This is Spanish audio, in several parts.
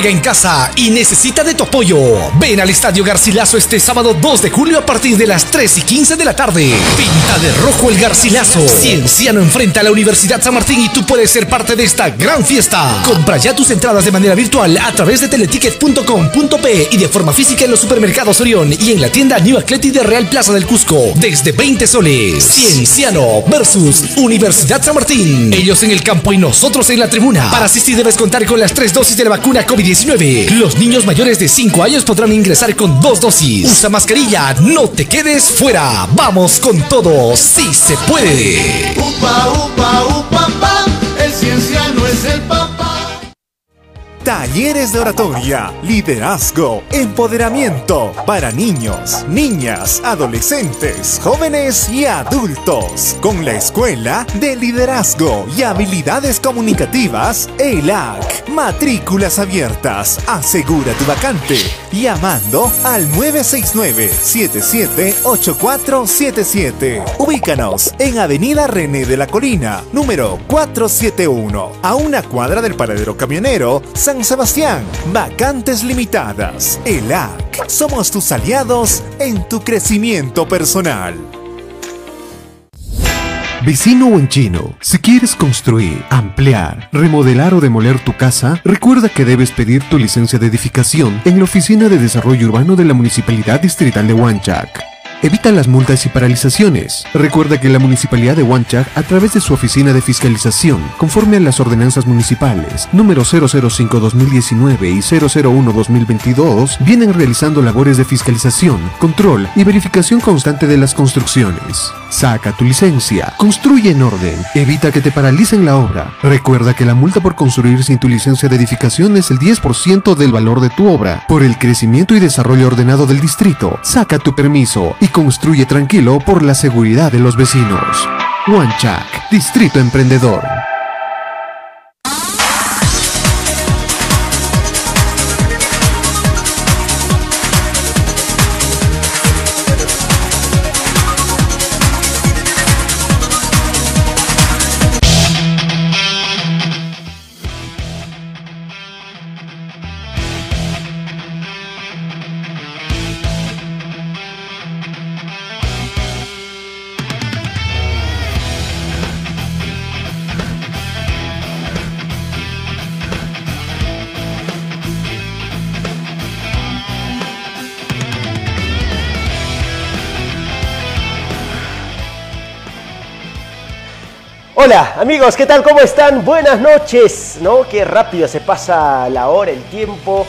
Juega en casa y necesita de tu apoyo. Ven al Estadio Garcilaso este sábado 2 de julio a partir de las 3 y 15 de la tarde. Pinta de rojo el Garcilaso. Cienciano enfrenta a la Universidad San Martín y tú puedes ser parte de esta gran fiesta. Compra ya tus entradas de manera virtual a través de teleticket.com.p y de forma física en los supermercados Orión y en la tienda New Athletic de Real Plaza del Cusco desde 20 soles. Cienciano versus Universidad San Martín. Ellos en el campo y nosotros en la tribuna. Para asistir debes contar con las tres dosis de la vacuna COVID-19. Los niños mayores de 5 años podrán ingresar con dos dosis. Usa mascarilla, no te quedes fuera. Vamos con todo, sí se puede. Upa, upa, upa, pa, el cienciano es el papá. Talleres de oratoria, liderazgo, empoderamiento para niños, niñas, adolescentes, jóvenes y adultos. Con la Escuela de Liderazgo y Habilidades Comunicativas, ELAC. Matrículas abiertas. Asegura tu vacante llamando al 969-778477. Ubícanos en Avenida René de la Colina, número 471, a una cuadra del paradero camionero San Sebastián. Vacantes limitadas. ELAC. Somos tus aliados en tu crecimiento personal. Vecino o en chino, si quieres construir, ampliar, remodelar o demoler tu casa, recuerda que debes pedir tu licencia de edificación en la Oficina de Desarrollo Urbano de la Municipalidad Distrital de Huanchac. Evita las multas y paralizaciones. Recuerda que la Municipalidad de Huanchac, a través de su oficina de fiscalización, conforme a las ordenanzas municipales número 005-2019 y 001-2022, vienen realizando labores de fiscalización, control y verificación constante de las construcciones. Saca tu licencia, construye en orden, evita que te paralicen la obra. Recuerda que la multa por construir sin tu licencia de edificación es el 10% del valor de tu obra. Por el crecimiento y desarrollo ordenado del distrito, saca tu permiso y construye tranquilo por la seguridad de los vecinos. Huanchac, Distrito Emprendedor. Hola amigos, ¿qué tal? ¿Cómo están? Buenas noches, ¿no? Qué rápido se pasa la hora, el tiempo.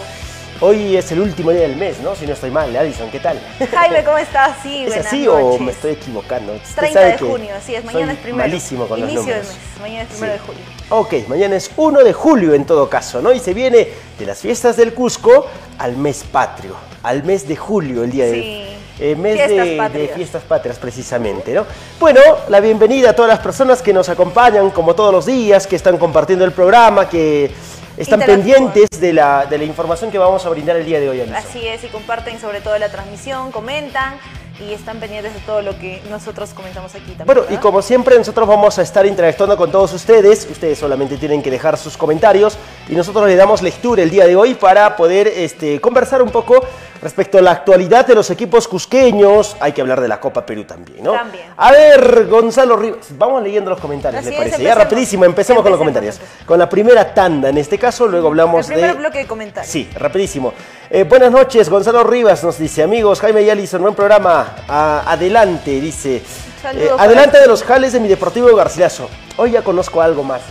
Hoy es el último día del mes, ¿no? Si no estoy mal, Addison, ¿qué tal? Jaime, ¿cómo estás? Sí, ¿Es así o me estoy equivocando? Usted 30 sabe de junio, así es, mañana soy es primero. malísimo con los del números. mes, mañana es primero Sí. de julio. Ok, mañana es 1 de julio en todo caso, ¿no? Y se viene de las fiestas del Cusco al mes patrio, al mes de julio, el día Sí. de... eh, mes Fiestas de, de fiestas patrias precisamente, ¿no? Bueno, la bienvenida a todas las personas que nos acompañan como todos los días, que están compartiendo el programa, que están pendientes de la, de la información que vamos a brindar el día de hoy, Alison. Así es, y comparten sobre todo la transmisión, comentan y están pendientes de todo lo que nosotros comentamos aquí también. Bueno, y ¿verdad? como siempre nosotros vamos a estar interactuando con todos ustedes. Ustedes solamente tienen que dejar sus comentarios y nosotros le damos lectura el día de hoy para poder este, conversar un poco respecto a la actualidad de los equipos cusqueños. Hay que hablar de la Copa Perú también, ¿no? También. A ver, Gonzalo Rivas, vamos leyendo los comentarios, ¿le parece? ya rapidísimo, empecemos con los comentarios. empecemos. Con la primera tanda en este caso, luego hablamos el primer de... bloque de comentarios. Sí, rapidísimo. Eh, buenas noches, Gonzalo Rivas nos dice, amigos, Jaime y Alison, buen programa. Ah, adelante, dice. Saludos Eh, adelante de los jales de mi Deportivo Garcilaso. Hoy ya conozco algo más.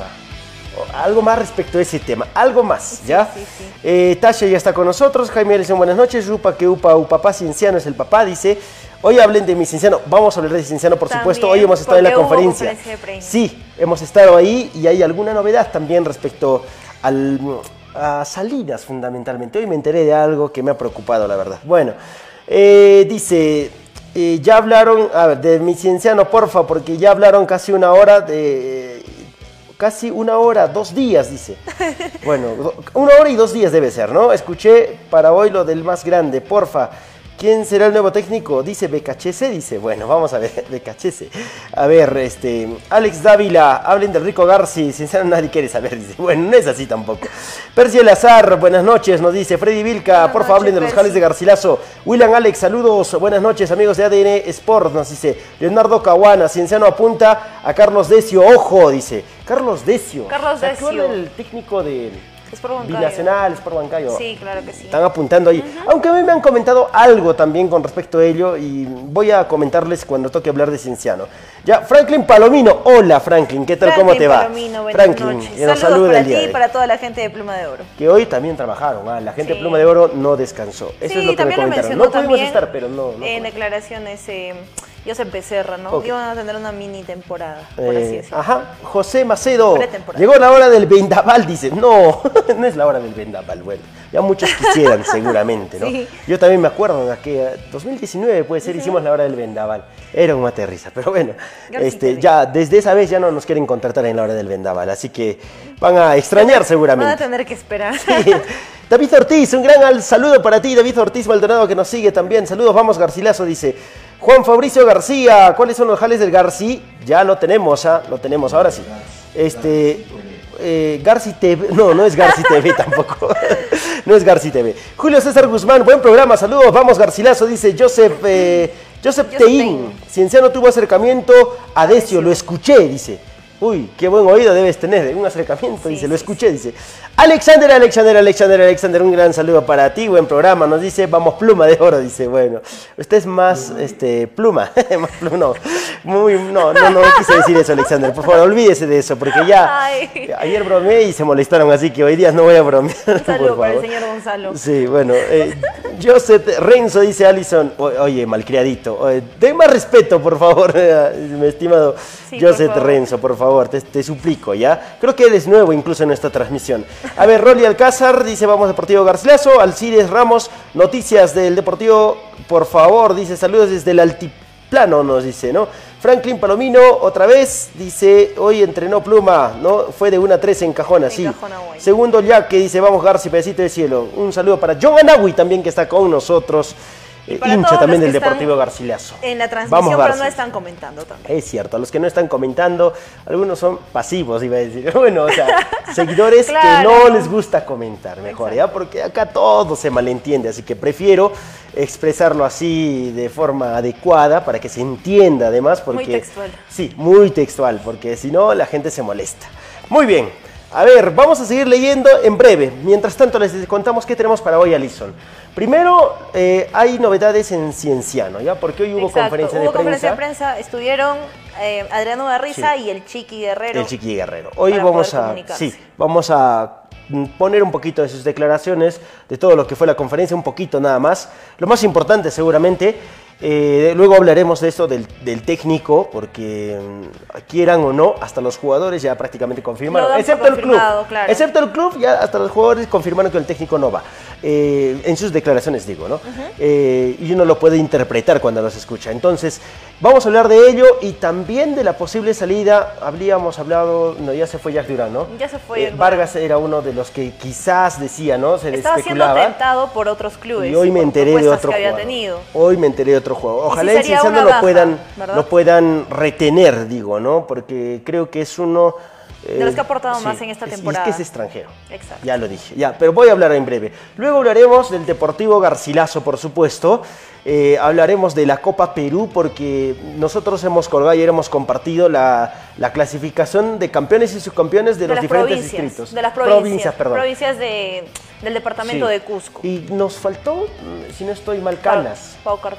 Algo más respecto a ese tema, algo más, ¿ya? sí, sí. Eh, Tasha ya está con nosotros, Jaime Alison, buenas noches, Rupa que upa, upapá, Cienciano es el papá, dice, hoy hablen de mi Cienciano, vamos a hablar de Cienciano, por También, supuesto, hoy hemos estado en la conferencia. Sí, hemos estado ahí y hay alguna novedad también respecto al, a Salinas fundamentalmente. Hoy me enteré de algo que me ha preocupado, la verdad. Bueno, eh, dice, eh, ya hablaron, a ver, de mi cienciano, porfa, porque ya hablaron casi una hora de... Casi una hora, dos días, dice. Bueno, una hora y dos días debe ser, ¿no? Escuché para hoy lo del más grande, porfa. ¿Quién será el nuevo técnico? Dice Becachese, dice, bueno, vamos a ver, Becachese. A ver, este, Alex Dávila, hablen del Rico Garci, sinceramente nadie quiere saber, dice, bueno, no es así tampoco. Percy Lazar, buenas noches, nos dice, Freddy Vilca, por favor hablen de los jales de Garcilaso. William Alex, saludos, buenas noches, amigos de ADN Sport, nos dice, Leonardo Caguana, Cienciano apunta a Carlos Decio, ojo, dice, Carlos Decio. Carlos Decio. el técnico de... Sport Binacional, Sport Bancayo. Sí, claro que sí. Están apuntando ahí. Aunque a mí me han comentado algo también con respecto a ello y voy a comentarles cuando toque hablar de Cienciano. Ya, Franklin Palomino. Hola, Franklin. ¿Qué tal? ¿Cómo te va? Palomino, Franklin, noches. que nos Saludos para ti y para toda la gente de Pluma de Oro. Que hoy también trabajaron. ¿ah? La gente de Pluma de Oro no descansó. Eso es lo que me comentaron. No pudimos estar, pero no. en declaraciones. Eh, Josep Becerra, ¿no? Okay. Iban a tener una mini temporada, por así eh, decirlo. Ajá, José Macedo. Llegó la hora del vendaval, dice. No, no es la hora del vendaval, bueno. Ya muchos quisieran, seguramente, ¿no? Sí. Yo también me acuerdo de que 2019 puede ser, hicimos la hora del vendaval. Era un aterriza, pero bueno, este, ya desde esa vez ya no nos quieren contratar en la hora del vendaval, así que van a extrañar seguramente. Van a tener que esperar. Sí. David Ortiz, un gran saludo para ti, David Ortiz Maldonado que nos sigue también. Saludos, vamos Garcilaso, dice. Juan Fabricio García, ¿cuáles son los jales del Garci? Ya lo tenemos, ¿ah? Lo tenemos, ahora sí. Este, eh, Garci TV, no, no es Garci TV tampoco, no es Garci TV. Julio César Guzmán, buen programa, saludos, vamos Garcilazo, dice Joseph, eh, Joseph Teín, Cienciano tuvo acercamiento a Decio, lo escuché, dice. Uy, qué buen oído debes tener, un acercamiento, dice, lo escuché, dice. Alexander, Alexander, Alexander, Alexander, un gran saludo para ti, buen programa, nos dice, vamos pluma de oro, dice, bueno, usted es más, este, pluma, más pluma, no, muy, no, no, no, quise decir eso, Alexander, por favor, olvídese de eso, porque ya, ayer bromeé y se molestaron, así que hoy día no voy a bromear. Un saludo para el señor Gonzalo. Sí, bueno, eh, Joseph Renzo, dice Alison, oye, malcriadito, oye, ten más respeto, por favor, mi estimado Joseph Renzo, por favor, te, te suplico, ¿ya? Creo que eres nuevo incluso en esta transmisión. A ver, Rolly Alcázar dice, vamos Deportivo Garcilaso. Alcides Ramos, noticias del Deportivo, por favor, dice, saludos desde el altiplano, nos dice, ¿no? Franklin Palomino, otra vez, dice, hoy entrenó Pluma, ¿no? Fue de 1 a 3 en Cajona, sí. Segundo Jack, que dice, vamos Garci, pedacito de cielo. Un saludo para John Anagui también, que está con nosotros hincha también del Deportivo Garcilaso. En la transmisión, pero no están comentando también. Es cierto, a los que no están comentando, algunos son pasivos, iba a decir. Bueno, o sea, seguidores que no les gusta comentar, mejor, ¿ya? Porque acá todo se malentiende, así que prefiero expresarlo así de forma adecuada para que se entienda además. Porque, muy textual. Sí, muy textual, porque si no la gente se molesta. Muy bien. A ver, vamos a seguir leyendo en breve. Mientras tanto, les contamos qué tenemos para hoy, Alison. Primero, eh, hay novedades en Cienciano, ¿ya? Porque hoy hubo conferencia de prensa. Hubo conferencia de prensa, estuvieron eh, Adriano Barriza y el Chiqui Guerrero. El Chiqui Guerrero. Hoy vamos a, sí, vamos a poner un poquito de sus declaraciones, de todo lo que fue la conferencia, un poquito nada más. Lo más importante, seguramente, eh, luego hablaremos de esto del, técnico, porque mm, quieran o no, hasta los jugadores ya prácticamente confirmaron, excepto el club. Excepto el club, ya hasta los jugadores confirmaron que el técnico no va. Eh, en sus declaraciones digo, ¿no? Eh, y uno lo puede interpretar cuando los escucha. Entonces, vamos a hablar de ello y también de la posible salida. Habríamos hablado, no, ya se fue Jack Durán, ¿no? Ya se fue. Vargas era uno de los que quizás decía, ¿no? Se Estaba siendo tentado por otros clubes. Y hoy me enteré de otro tenido. Hoy me enteré de otro juego. Ojalá en Cienciano lo puedan, lo puedan retener, digo, ¿no? Porque creo que es uno... de los que ha aportado más en esta temporada. Es que es extranjero. Exacto. Ya lo dije. Ya, pero voy a hablar en breve. Luego hablaremos del Deportivo Garcilaso, por supuesto. Eh, hablaremos de la Copa Perú porque nosotros hemos colgado y hemos compartido la, la clasificación de campeones y subcampeones de, los diferentes distritos. De las provincias, perdón. Provincias de, del departamento de Cusco. Y nos faltó, si no estoy mal, Canas. Pau, Pau.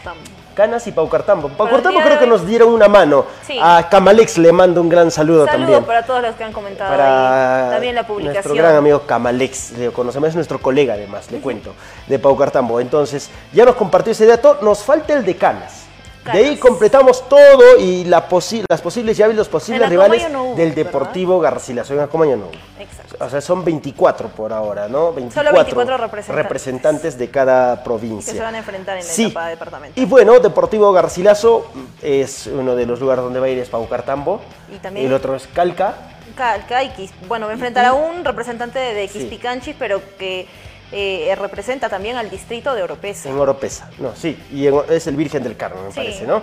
Canas y Pau Cartambo. Pau Cartambo creo que nos dieron una mano. A Camalex le mando un gran saludo, saludo también. para todos los que han comentado para también la publicación. Nuestro gran amigo Camalex, le conocemos, es nuestro colega además, le cuento, de Pau Cartambo. Entonces, ya nos compartió ese dato, nos falta el de Canas. De ahí completamos todo y la las posibles llaves, los posibles rivales del Deportivo Garcilaso. En Acomaña no. Exacto. O sea, son 24 por ahora, ¿no? 24, Solo 24 representantes. representantes de cada provincia. Que se van a enfrentar en la sí. etapa de departamento. Y bueno, Deportivo Garcilaso es uno de los lugares donde va a ir es Paucartambo. Y también. El otro es Calca. Calca y Quis, Bueno, va a enfrentar a un representante de Quispicanchi, pero que eh, representa también al distrito de Oropesa. En Oropesa, no, sí, y en- es el Virgen del Carmen, me parece, ¿no?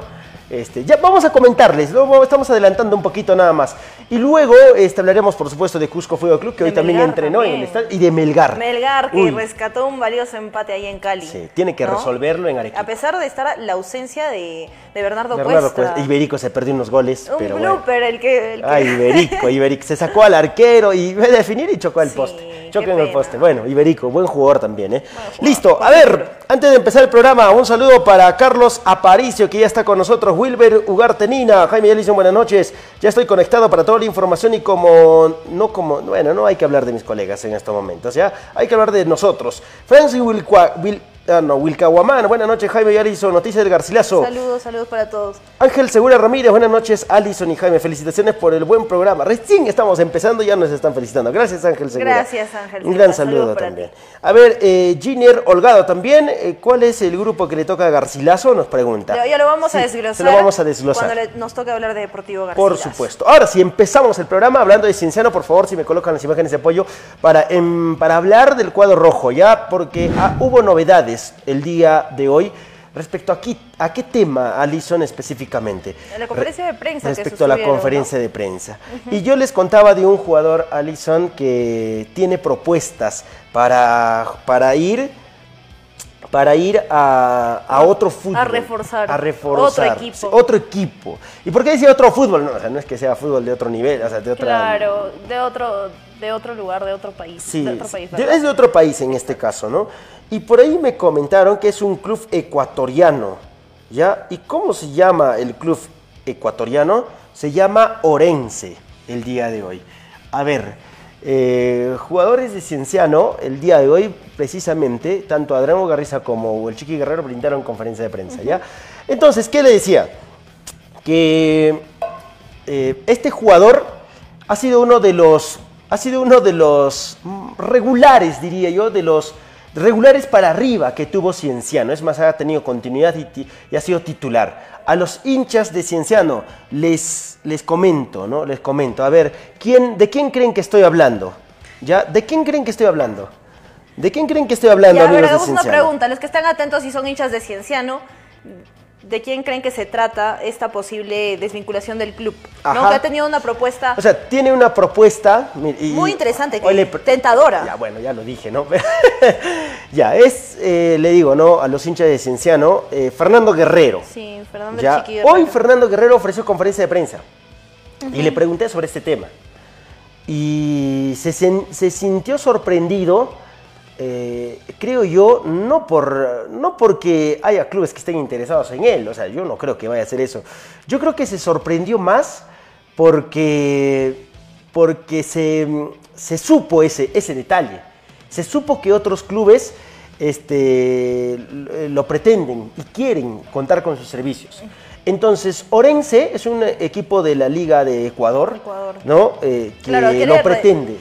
Este, ya vamos a comentarles, estamos adelantando un poquito nada más. Y luego este, hablaremos, por supuesto, de Cusco Fútbol Club, que De hoy también entrenó en el estadio, y de Melgar. Melgar, que Uy, rescató un valioso empate ahí en Cali. Sí, tiene que resolverlo en Arequipa. A pesar de estar la ausencia de, de Bernardo, Bernardo Cuesta. Cuesta, Iberico se perdió unos goles, Un pero bueno. blooper el que... el que- Ay, Iberico, Iberico. Se sacó al arquero y ve a definir y chocó el Sí, poste. Chocó en el poste. Bueno, Iberico, buen jugador también, ¿eh? Listo, a ver. Antes de empezar el programa, un saludo para Carlos Aparicio, que ya está con nosotros. Wilber Ugartenina, Jaime Yalison, buenas noches. Ya estoy conectado para toda la información y como, no como, bueno, no hay que hablar de mis colegas en estos momentos, ¿ya? Hay que hablar de nosotros. Francis Wilcua, Wil, ah, no, Wilcahuamán, buenas noches, Jaime Yalison, noticias del Garcilaso. Saludos, saludos para todos. Ángel Segura Ramírez, buenas noches, Alison y Jaime, felicitaciones por el buen programa. Recién estamos empezando, ya nos están felicitando. Gracias Ángel Segura. Gracias, Ángel Un Segura. gran Saludos saludo también. A ver, eh, Ginier Holgado también, eh, ¿cuál es el grupo que le toca a Garcilaso? Nos pregunta. Ya, ya lo vamos a desglosar. Se lo vamos a desglosar. Cuando le- nos toque hablar de Deportivo García. Por supuesto. Ahora, si empezamos el programa hablando de Cienciano, por favor, si me colocan las imágenes de apoyo para, em, para hablar del cuadro rojo, ¿ya? Porque ah, hubo novedades el día de hoy respecto a, qui- a qué tema, Alison, específicamente. En la conferencia de prensa que Respecto a la conferencia de prensa. Y yo les contaba de un jugador, Alison, que tiene propuestas para, para ir para ir a, a otro fútbol. reforzar. A reforzar. Otro equipo. Otro equipo. ¿Y por qué decía otro fútbol? No, o sea, no es que sea fútbol de otro nivel, o sea, de otra... Claro, de otro, de otro lugar, de otro país. Sí, de otro país, es de otro país en este caso, ¿no? Y por ahí me comentaron que es un club ecuatoriano, ¿ya? ¿Y cómo se llama el club ecuatoriano? Se llama Orense el día de hoy. A ver, eh, jugadores de Cienciano el día de hoy, precisamente, tanto Adriano Garriza como el Chiqui Guerrero brindaron conferencia de prensa, ¿ya? Entonces, ¿qué le decía? Que eh, este jugador ha sido uno de los ha sido uno de los mm, regulares diría yo de los regulares para arriba que tuvo Cienciano. Es más ha tenido continuidad y, ha sido titular. A los hinchas de Cienciano les les comento no les comento. A ver quién de quién creen que estoy hablando ya de quién creen que estoy hablando de quién creen que estoy hablando Ya, a ver, de hagamos una pregunta. Los que están atentos y son hinchas de Cienciano, ¿de quién creen que se trata esta posible desvinculación del club? ¿No? Ajá. Que ha tenido una propuesta O sea, tiene una propuesta. y- muy interesante, que- le tentadora. Ya, bueno, ya lo dije, ¿no? ya, es, eh, le digo, ¿no? A los hinchas de Cienciano, eh, Fernando Guerrero. Sí, Fernando Ya, Chiqui hoy. Fernando Guerrero ofreció conferencia de prensa y le pregunté sobre este tema. Y se, se sintió sorprendido, eh, creo yo, no, por, no porque haya clubes que estén interesados en él, o sea, yo no creo que vaya a hacer eso. Yo creo que se sorprendió más porque, porque se, se supo ese, ese detalle. Se supo que otros clubes este, lo- pretenden y quieren contar con sus servicios. Entonces, Orense es un equipo de la Liga de Ecuador, Ecuador. ¿no? Eh, que Claro, lo re- pretende.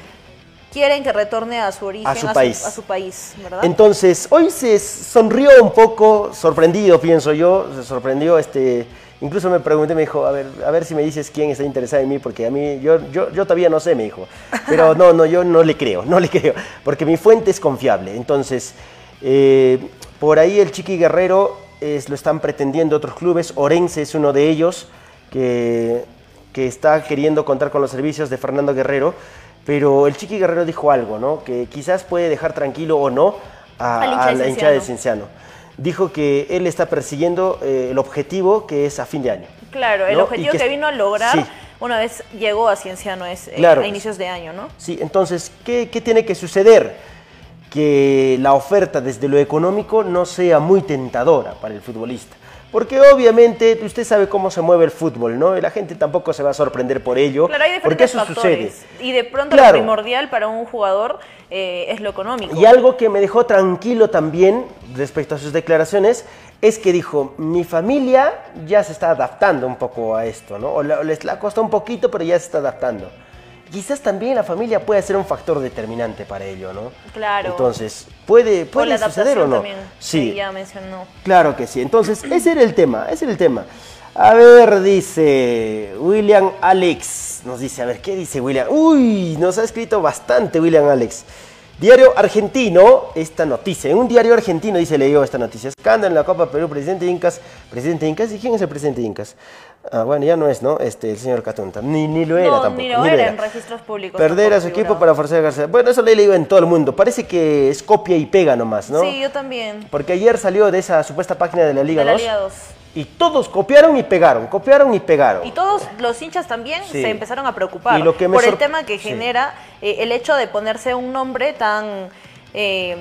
Quieren que retorne a su origen, A su país. a su país, ¿verdad? Entonces, hoy se sonrió un poco, sorprendido, pienso yo, se sorprendió, este, incluso me pregunté, me dijo, a ver, a ver si me dices quién está interesado en mí, porque a mí, yo, yo, yo todavía no sé, me dijo, pero no, no, yo no le creo, no le creo, porque mi fuente es confiable, entonces, eh, por ahí el Chiqui Guerrero es- lo están pretendiendo otros clubes, Orense es uno de ellos, que, que está queriendo contar con los servicios de Fernando Guerrero, pero el Chiqui Guerrero dijo algo, ¿no? Que quizás puede dejar tranquilo o no a, hincha la hinchada de Cienciano. Dijo que él está persiguiendo eh, el objetivo que es a fin de año. Claro, el objetivo que, que- vino a lograr Sí. una vez llegó a Cienciano es eh, Claro. a inicios de año, ¿no? Sí, entonces, ¿qué, qué tiene que suceder? Que la oferta desde lo económico no sea muy tentadora para el futbolista. Porque obviamente usted sabe cómo se mueve el fútbol, ¿no? Y la gente tampoco se va a sorprender por ello. Claro, hay porque diferentes eso factores. sucede. Y de pronto Claro. lo primordial para un jugador eh, es lo económico. Y algo que me dejó tranquilo también respecto a sus declaraciones es que dijo, mi familia ya se está adaptando un poco a esto, ¿no? O la- les la costado un poquito, pero ya se está adaptando. Quizás también la familia puede ser un factor determinante para ello, ¿no? Claro. Entonces, ¿puede, puede la suceder o no? también, Sí, que ya mencionó. claro que sí. Entonces, ese era el tema, ese era el tema. A ver, dice William Alex. Nos dice, a ver, ¿qué dice William? Uy, nos ha escrito bastante William Alex. Diario argentino, esta noticia. En un diario argentino dice, leyó esta noticia. Escándalo en la Copa Perú, presidente Incas. Presidente Incas, ¿y quién es el presidente Incas? Ah, bueno, ya no es, ¿no? Este, el señor Catunta. Ni, ni lo era No, tampoco. ni lo era en registros públicos. Perder a su equipo para forzar a García. Bueno, eso lo he leído en todo el mundo. Parece que es copia y pega nomás, ¿no? Sí, yo también. Porque ayer salió de esa supuesta página de la Liga De la 2. Liga 2. Y todos copiaron y pegaron, copiaron y pegaron. Y todos los hinchas también Sí. se empezaron a preocupar lo que por el tema que sí. genera eh, el hecho de ponerse un nombre tan... eh,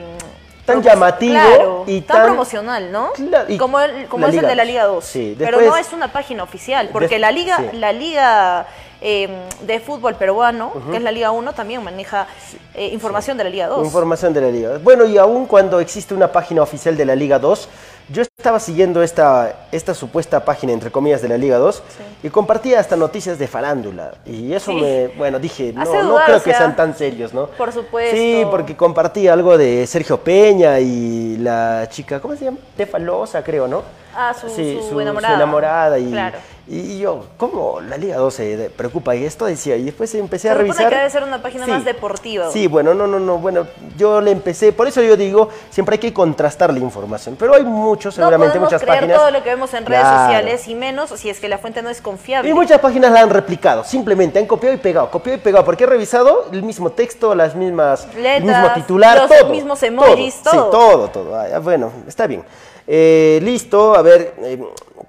Tan llamativo claro, y tan, tan- promocional, ¿no? Claro, y como el, como es el Liga de la 2. Liga 2. Sí, Pero después- no es una página oficial, porque la Liga, sí. la Liga eh, de fútbol peruano, que es la Liga 1, también maneja eh, información de la Liga 2. Información de la Liga. Bueno, y aún cuando existe una página oficial de la Liga 2, yo estaba siguiendo esta, esta supuesta página, entre comillas, de la Liga 2 y compartía hasta noticias de farándula. Y eso Sí. me, bueno, dije, no, Hace no dudar, creo o que sea, sean tan serios, ¿no? por supuesto. Sí, porque compartía algo de Sergio Peña y la chica, ¿cómo se llama? Tefa Loza, creo, ¿no? Ah, su- Sí, su enamorada. enamorada y, Claro. Y yo, ¿cómo la Liga 2 se preocupa? Y esto decía, y después empecé Se a revisar. que debe ser una página más deportiva. Sí, bueno, no, no, no, bueno, yo le empecé, por eso yo digo, siempre hay que contrastar la información, pero hay muchos, seguramente no muchas creer páginas. todo lo que vemos en redes Claro. sociales y menos si es que la fuente no es confiable. Y muchas páginas la han replicado, simplemente han copiado y pegado, copiado y pegado, porque he revisado el mismo texto, las mismas, el mismo Letras, titular, los todo. mismos emojis, todo. todo. Sí, todo, todo. Ah, bueno, está bien. Eh, listo, a ver, eh,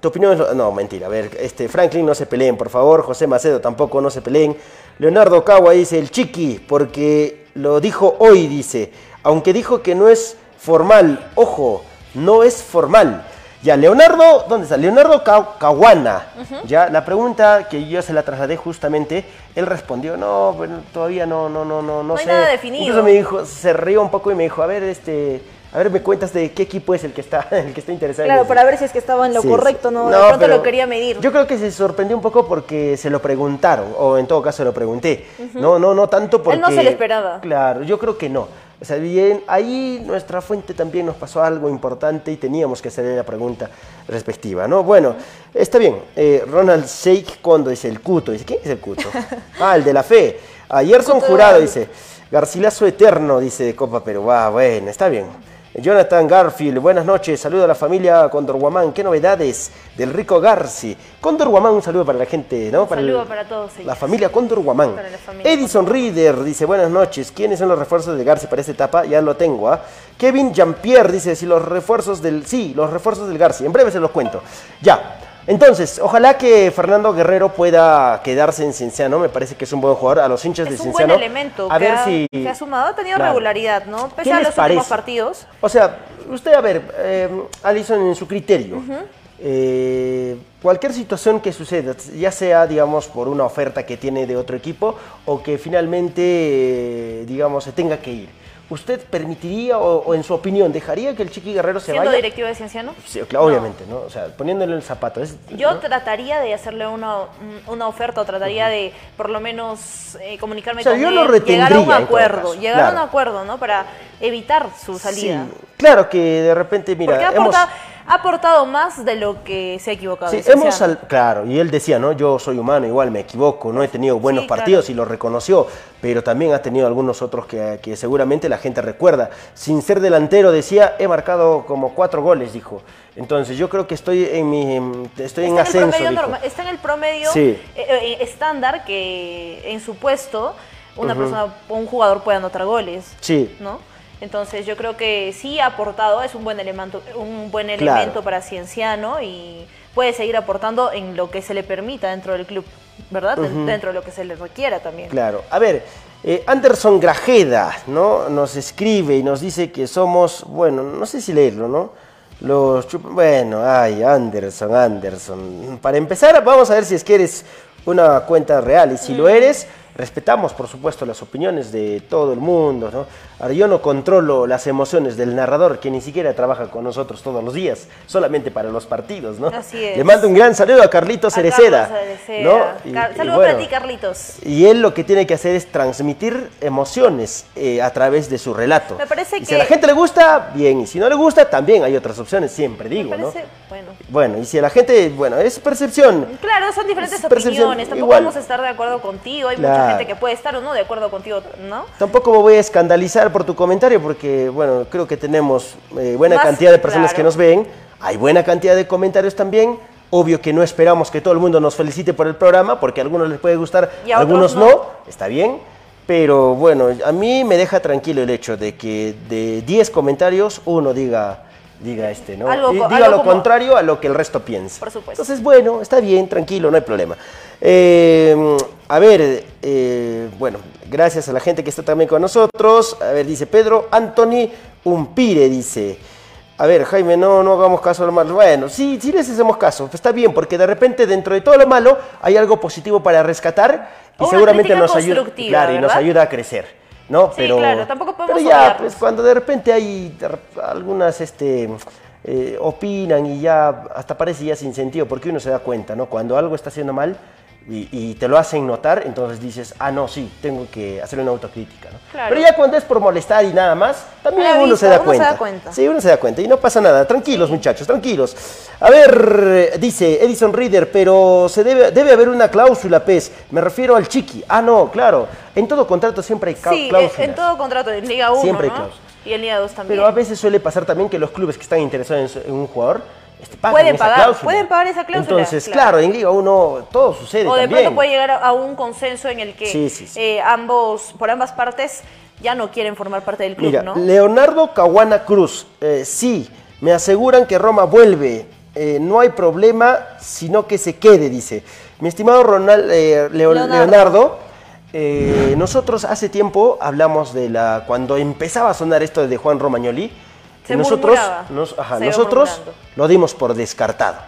tu opinión es... lo- No, mentira, a ver, este, Franklin, no se peleen, por favor, José Macedo tampoco, no se peleen. Leonardo Cagua dice, el chiqui, porque lo dijo hoy, dice, aunque dijo que no es formal, ojo, no es formal. Ya, Leonardo, ¿dónde está? Leonardo Ca- Caguana. Ya, la pregunta que yo se la trasladé justamente, él respondió, no, bueno, todavía no, no, no, no, no, No hay sé. nada definido. Incluso me dijo, se rió un poco y me dijo, a ver, este, a ver, me cuentas de qué equipo es el que está, el que está interesado. Claro, eso". para ver si es que estaba en lo Sí, correcto, sí. ¿no? De pronto lo quería medir. Yo creo que se sorprendió un poco porque se lo preguntaron, o en todo caso lo pregunté. No, no, no tanto porque... Él no se lo esperaba. Claro, yo creo que no. O sea, bien, ahí nuestra fuente también nos pasó algo importante y teníamos que hacerle la pregunta respectiva, ¿no? Bueno, está bien. Eh, Ronald Sheikh Condo dice el cuto. Dice, ¿quién es el cuto? ah, el de la fe. Ayer son jurado, dice. Garcilaso eterno, dice de Copa Perú. Ah, bueno, está bien. Jonathan Garfield, buenas noches, saludo a la familia Condor Guamán, ¿qué novedades del rico Garci? Condor Guamán, un saludo para la gente, ¿no? Para saludo el- para todos ellos. La familia Condor Guamán. Para la familia Edison Reader dice, buenas noches, ¿quiénes son los refuerzos de Garci para esta etapa? Ya lo tengo, ¿ah? Kevin Jean-Pierre dice, si los refuerzos del... Sí, los refuerzos del Garci, en breve se los cuento. Ya. Entonces, ojalá que Fernando Guerrero pueda quedarse en Cienciano, me parece que es un buen jugador, a los hinchas de Es un Cienciano. buen elemento A que, ver ha, si... que ha sumado, ha tenido Claro. regularidad, ¿no? Pese ¿Qué a los últimos partidos. O sea, usted, a ver, eh, Alison, en su criterio, eh, cualquier situación que suceda, ya sea, digamos, por una oferta que tiene de otro equipo o que finalmente, eh, digamos, se tenga que ir, ¿usted permitiría o, o en su opinión dejaría que el Chiqui Guerrero se Siendo vaya? directivo de Cienciano. Sí, claro, obviamente, ¿no? O sea, poniéndole el zapato. es- Yo ¿no? trataría de hacerle una, una oferta o trataría de por lo menos eh, comunicarme O sea, con yo él, lo llegar a un acuerdo, llegar a un acuerdo, ¿no? Para evitar su salida. Sí, claro que de repente, mira, Porque hemos... ha aportado más de lo que se ha equivocado. Sí, hemos sal- claro, y él decía, ¿no? Yo soy humano, igual me equivoco, no he tenido buenos Sí, claro. partidos y lo reconoció, pero también ha tenido algunos otros que, que seguramente la gente recuerda. Sin ser delantero, decía, he marcado como cuatro goles, dijo. Entonces yo creo que estoy en mi estoy en está, en el ascenso. promedio dijo. norma- está en el promedio Sí. eh, eh, estándar que en su puesto una persona, un jugador puede anotar goles. Sí. ¿no? Entonces yo creo que sí ha aportado, es un buen elemento, un buen Claro. elemento para Cienciano y puede seguir aportando en lo que se le permita dentro del club, ¿verdad? Dentro de lo que se le requiera también. Claro. A ver, eh, Anderson Grajeda, ¿no? Nos escribe y nos dice que somos, bueno, no sé si leerlo, ¿no? Los bueno, ay, Anderson, Anderson. Para empezar, vamos a ver si es que eres una cuenta real. Y si lo eres, respetamos, por supuesto, las opiniones de todo el mundo, ¿no? Ahora, yo no controlo las emociones del narrador, que ni siquiera trabaja con nosotros todos los días, solamente para los partidos, ¿no? Así es. Le mando un gran saludo a Carlitos A Cereceda. Carlos Cereceda. ¿no? Car- Saludos bueno, para ti, Carlitos. y él lo que tiene que hacer es transmitir emociones eh, a través de su relato. Me parece y si que- a la gente le gusta, bien. Y si no le gusta, también hay otras opciones, siempre digo, Me parece, ¿no? bueno. Bueno, y si a la gente, bueno, es percepción. Claro, son diferentes opiniones. Tampoco igual. vamos a estar de acuerdo contigo. Hay Claro. mucha gente que puede estar o no de acuerdo contigo, ¿no? Tampoco me voy a escandalizar por tu comentario porque, bueno, creo que tenemos eh, buena Más, cantidad de personas claro. que nos ven. Hay buena cantidad de comentarios también. Obvio que no esperamos que todo el mundo nos felicite por el programa porque a algunos les puede gustar, Y a algunos no. Está bien. Pero bueno, a mí me deja tranquilo el hecho de que de 10 comentarios uno diga, diga este, ¿no? Algo diga algo lo como- contrario a lo que el resto piensa. Por supuesto. Entonces, bueno, está bien, tranquilo, no hay problema. Eh, a ver, eh, bueno, gracias a la gente que está también con nosotros. A ver, dice Pedro Anthony Umpire, dice. A ver, Jaime, no, no hagamos caso a lo malo. Bueno, sí, sí les hacemos caso. está bien, porque de repente dentro de todo lo malo hay algo positivo para rescatar y Una seguramente nos ayuda, claro, y nos ayuda a crecer, ¿no? Sí, claro, tampoco podemos Pero ya, pues cuando de repente hay algunas, este, eh, opinan y ya hasta parece ya sin sentido, porque uno se da cuenta, ¿no? Cuando algo está haciendo mal y, y te lo hacen notar, entonces dices, ah, no, sí, tengo que hacer una autocrítica, ¿no? Claro. Pero ya cuando es por molestar y nada más, también uno se da uno se cuenta. da cuenta. Sí, uno se da cuenta y no pasa nada. Tranquilos, muchachos, tranquilos. A ver, dice Edison Reader, pero se debe, debe haber una cláusula, PES. Me refiero al chiqui. Ah, no, claro. En todo contrato siempre hay Sí, cláusulas. eh, en todo contrato, en Liga 1, Siempre hay ¿no? cláusulas. Y en Liga 2 también. Pero a veces suele pasar también que los clubes que están interesados en un jugador este, Pueden pagar, pueden pagar esa cláusula, Entonces, claro. claro, en Liga 1 todo sucede O de también. pronto puede llegar a, un consenso en el que Sí, sí, sí. eh, ambos, por ambas partes, ya no quieren formar parte del club, Mira, ¿no? Leonardo Caguana Cruz, eh, sí, me aseguran que Roma vuelve. eh, no hay problema, sino que se quede, dice. Mi estimado Ronald, eh, Leo- Leonardo. Leonardo, eh, nosotros hace tiempo hablamos de la. Cuando empezaba a sonar esto de Juan Romagnoli, Se nosotros, nos- ajá, se nosotros lo dimos por descartado.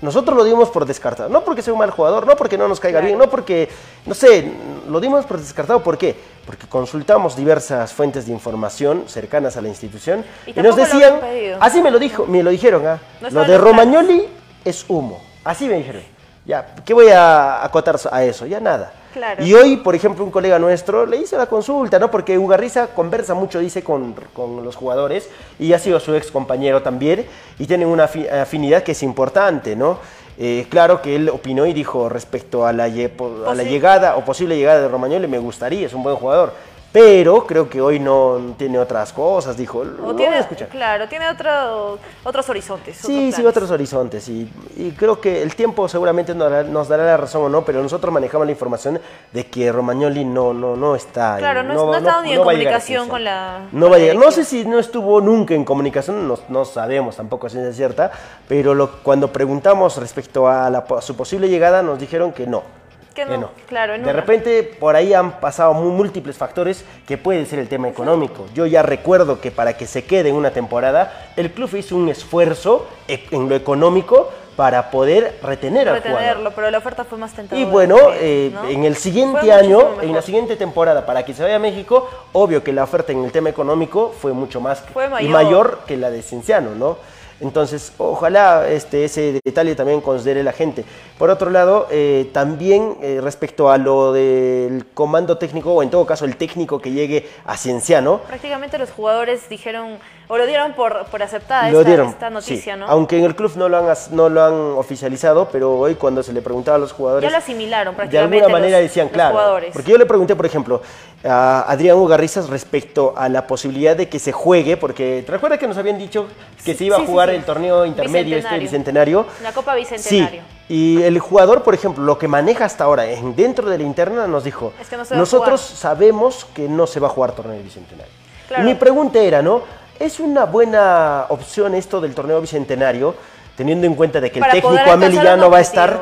Nosotros lo dimos por descartado. No porque sea un mal jugador, no porque no nos caiga Claro. bien, no porque, no sé, lo dimos por descartado. ¿Por qué? Porque consultamos diversas fuentes de información cercanas a la institución Y y, nos decían, así me lo dijo, me lo dijeron, ah, No lo de. Romagnoli es humo. Así me dijeron. Ya, ¿qué voy a acotar a eso? Ya nada. Claro. Y hoy, por ejemplo, un colega nuestro le hizo la consulta, ¿no? Porque Ugarriza conversa mucho, dice, con, con los jugadores y ha sido su ex compañero también y tienen una afi- afinidad que es importante, ¿no? Eh, claro que él opinó y dijo respecto a la, a la Posi- llegada o posible llegada de Romagnoli, me gustaría, es un buen jugador. Pero creo que hoy no tiene otras cosas, dijo. O voy tiene, a escuchar. claro, tiene otro, otros horizontes. Sí, otros sí, otros horizontes. Y, y creo que el tiempo seguramente nos dará, nos dará la razón o no, pero nosotros manejamos la información de que Romagnoli no, no, no está. Claro, en- no, no ha estado ni en no comunicación con la. No con va a llegar. No sé si no estuvo nunca en comunicación, no, no sabemos tampoco si es cierta, pero lo- cuando preguntamos respecto a, la a su posible llegada, nos dijeron que no. Que no, claro, en De una. repente por ahí han pasado múltiples factores que puede ser el tema económico. Yo ya recuerdo que para que se quede una temporada, el club hizo un esfuerzo e- en lo económico para poder retener al jugador. retenerlo, pero la oferta fue más tentadora. Y bueno, eh, ¿no? en el siguiente año, en la siguiente temporada, para que se vaya a México, obvio que la oferta en el tema económico fue mucho más Fue y mayor. mayor que la de Cienciano, ¿no? Entonces, ojalá este, ese detalle también considere la gente. Por otro lado, eh, también eh, respecto a lo del comando técnico, o en todo caso el técnico que llegue a Cienciano, Prácticamente los jugadores dijeron, o lo dieron por, por aceptada esta, dieron. esta noticia, sí. ¿no? Aunque en el club no lo, han, no lo han oficializado, pero hoy cuando se le preguntaba a los jugadores... Ya lo asimilaron De prácticamente. alguna manera los- decían, claro. jugadores. Porque yo le pregunté, por ejemplo, a Adrián Ugarrizas respecto a la posibilidad de que se juegue, porque ¿te recuerdas que nos habían dicho que se iba sí, a jugar sí. el torneo intermedio este Bicentenario. bicentenario? La Copa Bicentenario. Sí. Y el jugador, por ejemplo, lo que maneja hasta ahora en, dentro de la interna nos dijo, Es que no nosotros jugar". sabemos que no se va a jugar torneo bicentenario. Claro. Mi pregunta era, ¿no? ¿Es una buena opción esto del torneo bicentenario, teniendo en cuenta de que el Para técnico Ameli ya no va a estar?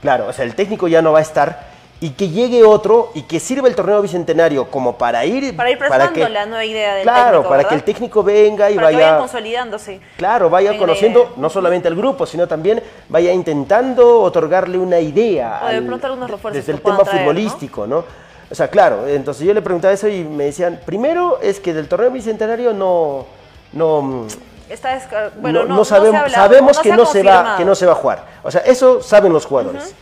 Claro, o sea, el técnico ya no va a estar y que llegue otro y que sirva el torneo bicentenario como para ir Para ir plasmando la nueva idea del claro, técnico, para ¿verdad? que el técnico venga y Para que vayan vaya consolidándose. Claro, vaya conociendo no solamente al grupo, sino también vaya intentando otorgarle una idea. O de al- pronto algunos refuerzos Desde que el tema futbolístico, ¿no? O sea, claro, entonces yo le preguntaba eso y me decían, primero es que del torneo bicentenario no, no, mm, Está bueno, no, no, no sabemos, se sabemos que, se no se va, que no se va a jugar. O sea, eso saben los jugadores.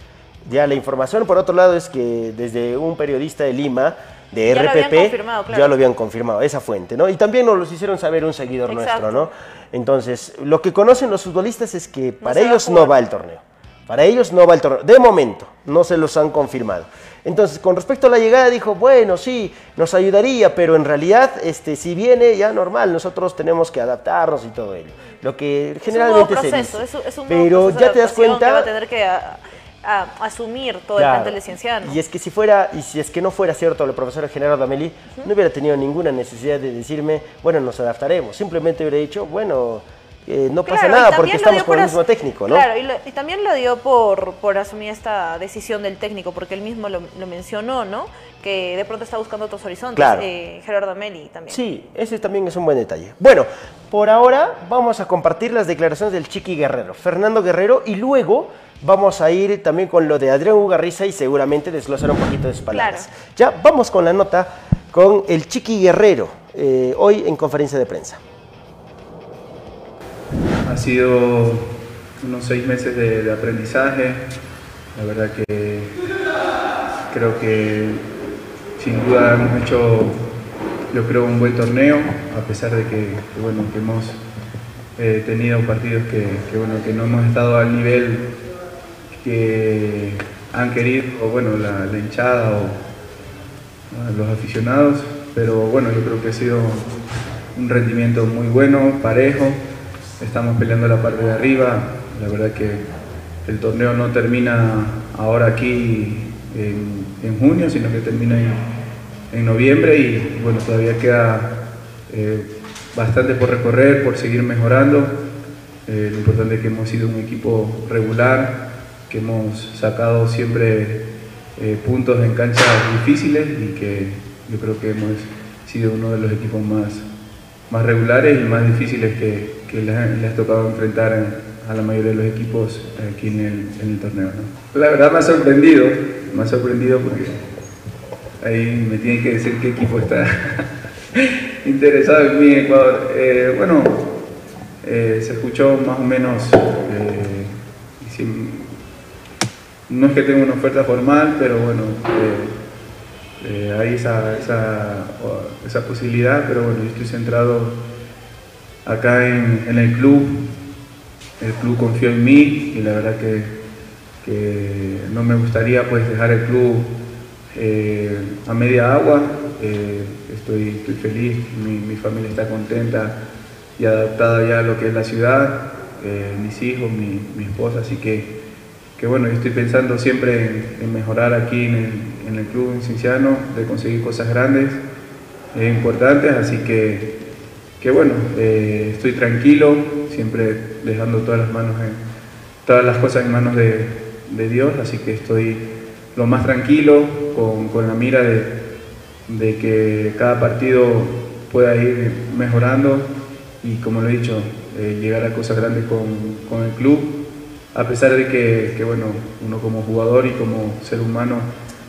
Ya la información, por otro lado, es que desde un periodista de Lima, de Ya RPP, claro. ya lo habían confirmado, esa fuente, ¿no? Y también nos los hicieron saber un seguidor Exacto. nuestro, ¿no? Entonces, lo que conocen los futbolistas es que para se va ellos no va el torneo. Para ellos no va el torneo. De momento, no se los han confirmado. Entonces, con respecto a la llegada, dijo, bueno, sí, nos ayudaría, pero en realidad, este, si viene, ya normal, nosotros tenemos que adaptarnos y todo ello. Lo que generalmente es un nuevo se proceso, dice. es, es un nuevo pero proceso ya te das cuenta... que va a tener que a- a- asumir todo el Claro. plantel de Cienciano. Y es que si fuera, y si es que no fuera cierto el profesor Gerardo Amelí, no hubiera tenido ninguna necesidad de decirme, bueno, nos adaptaremos. Simplemente hubiera dicho, bueno, eh, no pasa Claro, nada porque lo estamos con el por mismo técnico, ¿no? Claro, y, lo- y también lo dio por, por asumir esta decisión del técnico, porque él mismo lo, lo mencionó, ¿no? Que de pronto está buscando otros horizontes. Claro. eh, Gerardo Meli también. Sí, ese también es un buen detalle. Bueno, por ahora vamos a compartir las declaraciones del Chiqui Guerrero, Fernando Guerrero, y luego vamos a ir también con lo de Adrián Ugarriza y seguramente desglosar un poquito de sus palabras. Ya vamos con la nota con el Chiqui Guerrero, eh, hoy en conferencia de prensa. Ha sido unos seis meses de, de aprendizaje. La verdad que creo que sin duda hemos hecho, yo creo, un buen torneo, a pesar de que, que, bueno, que hemos eh, tenido partidos que, que, bueno, que no hemos estado al nivel que han querido, bueno, la, hinchada o los aficionados, pero bueno, yo creo que ha sido un rendimiento muy bueno, parejo, estamos peleando la parte de arriba, la verdad que el torneo no termina ahora aquí en, en junio, sino que termina en, en noviembre y bueno, todavía queda eh, bastante por recorrer, por seguir mejorando. Eh, lo importante es que hemos sido un equipo regular, que hemos sacado siempre eh, puntos en canchas difíciles y que yo creo que hemos sido uno de los equipos más, más regulares y más difíciles que, que les, ha- les ha tocado enfrentar en- a la mayoría de los equipos aquí en el, en el torneo. ¿no? La verdad me ha sorprendido, me ha sorprendido porque ahí me tienen que decir qué equipo está interesado en mí en Ecuador. Eh, bueno, eh, se escuchó más o menos, no es que tenga una oferta formal, pero bueno, eh, eh, hay esa, esa, esa posibilidad, pero bueno, yo estoy centrado acá en, en el club, el club confió en mí y la verdad que, que no me gustaría pues dejar el club eh, a media agua, estoy, estoy feliz, mi, mi familia está contenta y adaptada ya a lo que es la ciudad, mis hijos, mi, mi esposa, así que, que bueno, yo estoy pensando siempre en, mejorar aquí en el, en el club en Cinciano, de conseguir cosas grandes, e importantes, así que, que bueno, eh, estoy tranquilo, siempre dejando todas las manos en, todas las cosas en manos de, de Dios, así que estoy lo más tranquilo, con, con la mira de, de que cada partido pueda ir mejorando y como lo he dicho, eh, llegar a cosas grandes con, con el club, a pesar de que, que, bueno, uno como jugador y como ser humano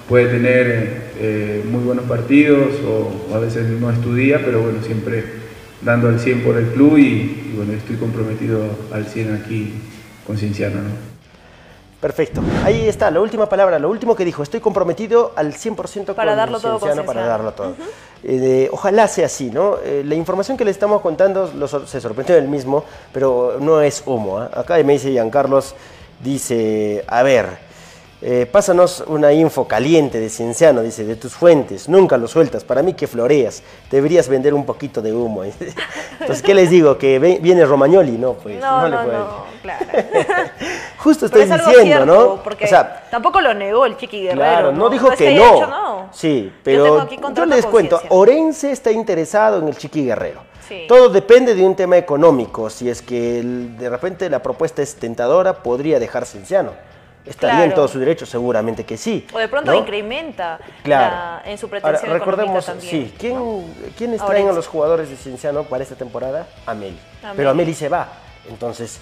puede tener eh, muy buenos partidos o, a veces no estudia, pero bueno, siempre dando al 100 por el club y, bueno, estoy comprometido al 100 aquí con Cienciano. ¿no? Perfecto. Ahí está, la última palabra, lo último que dijo. Estoy comprometido al 100% Para con darlo todo con Cienciano, para darlo todo. Eh, de- ojalá sea así, ¿no? Eh, la información que le estamos contando lo se sorprendió él mismo, pero no es humo. ¿ah? Acá me dice Giancarlos, dice, a ver, eh, pásanos una info caliente de Cienciano, dice, de tus fuentes, nunca lo sueltas, para mí que floreas, deberías vender un poquito de humo. Entonces, ¿qué les digo? Que viene Romagnoli, ¿no? Pues No, le no, puede- no, claro. Justo estoy es diciendo, cierto, ¿no? Porque O sea, tampoco lo negó el Chiqui Guerrero. Claro, no, dijo que, no. Sí, Yo pero yo, les cuento. Orense está interesado en el Chiqui Guerrero. Sí. Todo depende de un tema económico. Si es que el- de repente la propuesta es tentadora, podría dejar Cienciano. Estaría en Claro. todo su derecho, seguramente que sí. O de pronto ¿no? incrementa Claro. la- en su Ahora, pretensión recordemos, económica también. sí, ¿quién, ¿no? ¿quiénes traen a los jugadores de Cienciano para esta temporada? Ameli. Ameli. Pero Ameli se va. Entonces,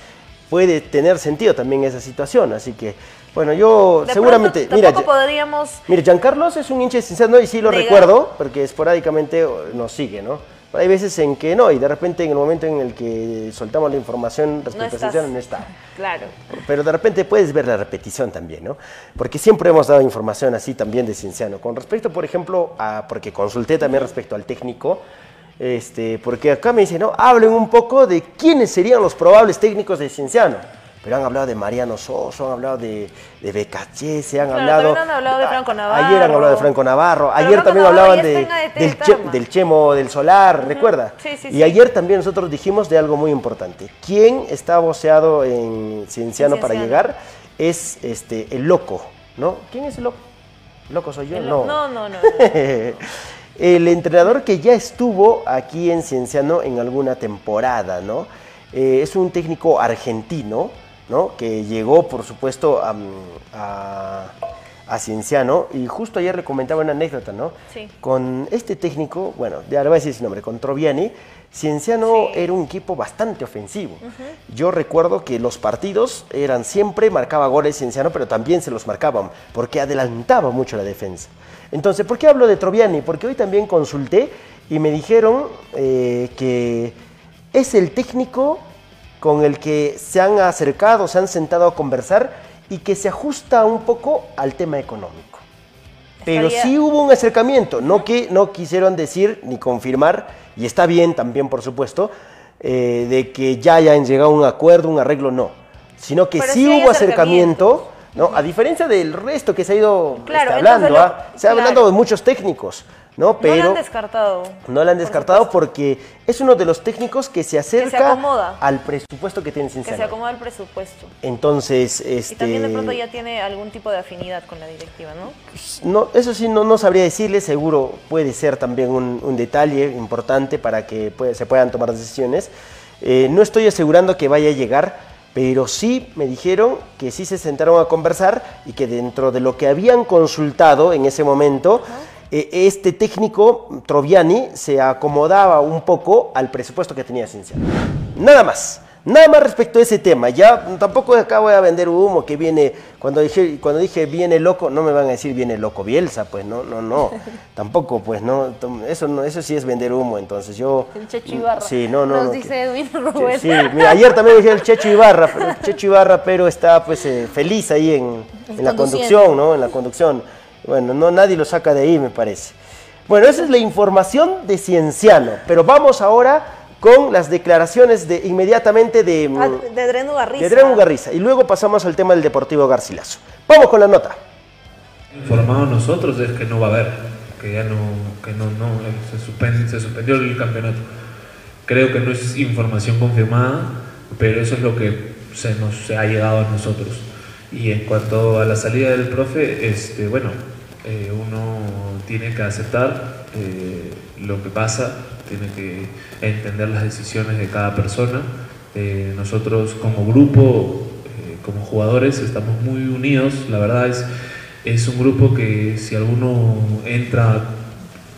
puede tener sentido también esa situación. Así que, bueno, yo De seguramente. pronto, mira, tampoco podríamos... Mire, Giancarlos es un hincha de Cienciano y sí lo Negar. recuerdo, porque esporádicamente oh, nos sigue, ¿no? Pero hay veces en que no, y de repente en el momento en el que soltamos la información respecto a estás. Cienciano no está. Claro. Pero de repente puedes ver la repetición también, ¿no? Porque siempre hemos dado información así también de Cienciano. Con respecto, por ejemplo, a, porque consulté también respecto al técnico, este, porque acá me dicen, ¿no? Hablen un poco de quiénes serían los probables técnicos de Cienciano. Pero han hablado de Mariano Soso, han hablado de, de Becaché, se han Claro, hablado... han hablado de Franco Navarro. Ayer han hablado de Franco Navarro, ayer Franco también Navarro hablaban de, del, de che- del Chemo del Solar, ¿recuerda? Sí, sí, y sí. ayer también nosotros dijimos de algo muy importante. ¿Quién está voceado en Cienciano En para llegar? Es este, el loco, ¿no? ¿Quién es el loco? ¿Loco soy yo? El- no. no, no, no. el entrenador que ya estuvo aquí en Cienciano en alguna temporada, ¿no? Eh, es un técnico argentino, ¿no? Que llegó, por supuesto, a, a, a Cienciano y justo ayer le comentaba una anécdota, ¿no? Sí. Con este técnico, bueno, ya le voy a decir su nombre, con Troviani, Cienciano Sí. era un equipo bastante ofensivo. Yo recuerdo que los partidos eran siempre, marcaba goles Cienciano, pero también se los marcaban, porque adelantaba mucho la defensa. Entonces, ¿por qué hablo de Troviani? Porque hoy también consulté y me dijeron eh, que es el técnico con el que se han acercado, se han sentado a conversar y que se ajusta un poco al tema económico. Pero Estaría- sí hubo un acercamiento, no que no quisieron decir ni confirmar, y está bien también, por supuesto, eh, de que ya hayan llegado a un acuerdo, un arreglo, no. Sino que Pero sí, sí hubo acercamiento, ¿no? A diferencia del resto que se ha ido Claro, este, hablando, lo- ¿ah? se ha claro. hablando de muchos técnicos, ¿no? no lo Pero han descartado. no lo han descartado porque es uno de los técnicos que se acerca acomoda. al presupuesto que tiene Que se Cincinnati. acomoda el presupuesto. Entonces, este... Y también de pronto ya tiene algún tipo de afinidad con la directiva, ¿no? No, eso sí, no, no sabría decirle, seguro puede ser también un, un detalle importante para que puede- se puedan tomar decisiones. Eh, no estoy asegurando que vaya a llegar, pero sí me dijeron que sí se sentaron a conversar y que dentro de lo que habían consultado en ese momento, este técnico, Troviani, se acomodaba un poco al presupuesto que tenía Cienciano. Nada más. Nada más respecto a ese tema, ya tampoco acá voy a vender humo que viene, cuando dije, cuando dije viene loco, no me van a decir viene loco Bielsa, pues no, no, no, tampoco, pues no, eso no, eso sí es vender humo, entonces yo... El Checho Ibarra. Sí, no, no. Nos no, dice que- Edwin Rubén. Sí, mira, ayer también dije el Checho Ibarra, pero el Checho Ibarra, pero está pues eh, feliz ahí en, en la conducción, ¿no? En la conducción. Bueno, no, nadie lo saca de ahí, me parece. Bueno, esa es la información de Cienciano, pero vamos ahora con las declaraciones de inmediatamente de, mm, Ah, de Drenu Garriza. de Adrián Ugarriza y luego pasamos al tema del Deportivo Garcilaso. Vamos con la nota. informado nosotros es que no va a haber, que ya no, que no, no, se, suspend- se suspendió el campeonato. Creo que no es información confirmada, pero eso es lo que se nos se ha llegado a nosotros. Y en cuanto a la salida del profe, este, bueno, eh, uno tiene que aceptar eh, lo que pasa, tiene que entender las decisiones de cada persona. Eh, nosotros como grupo, como jugadores, estamos muy unidos, la verdad es, es un grupo que si alguno entra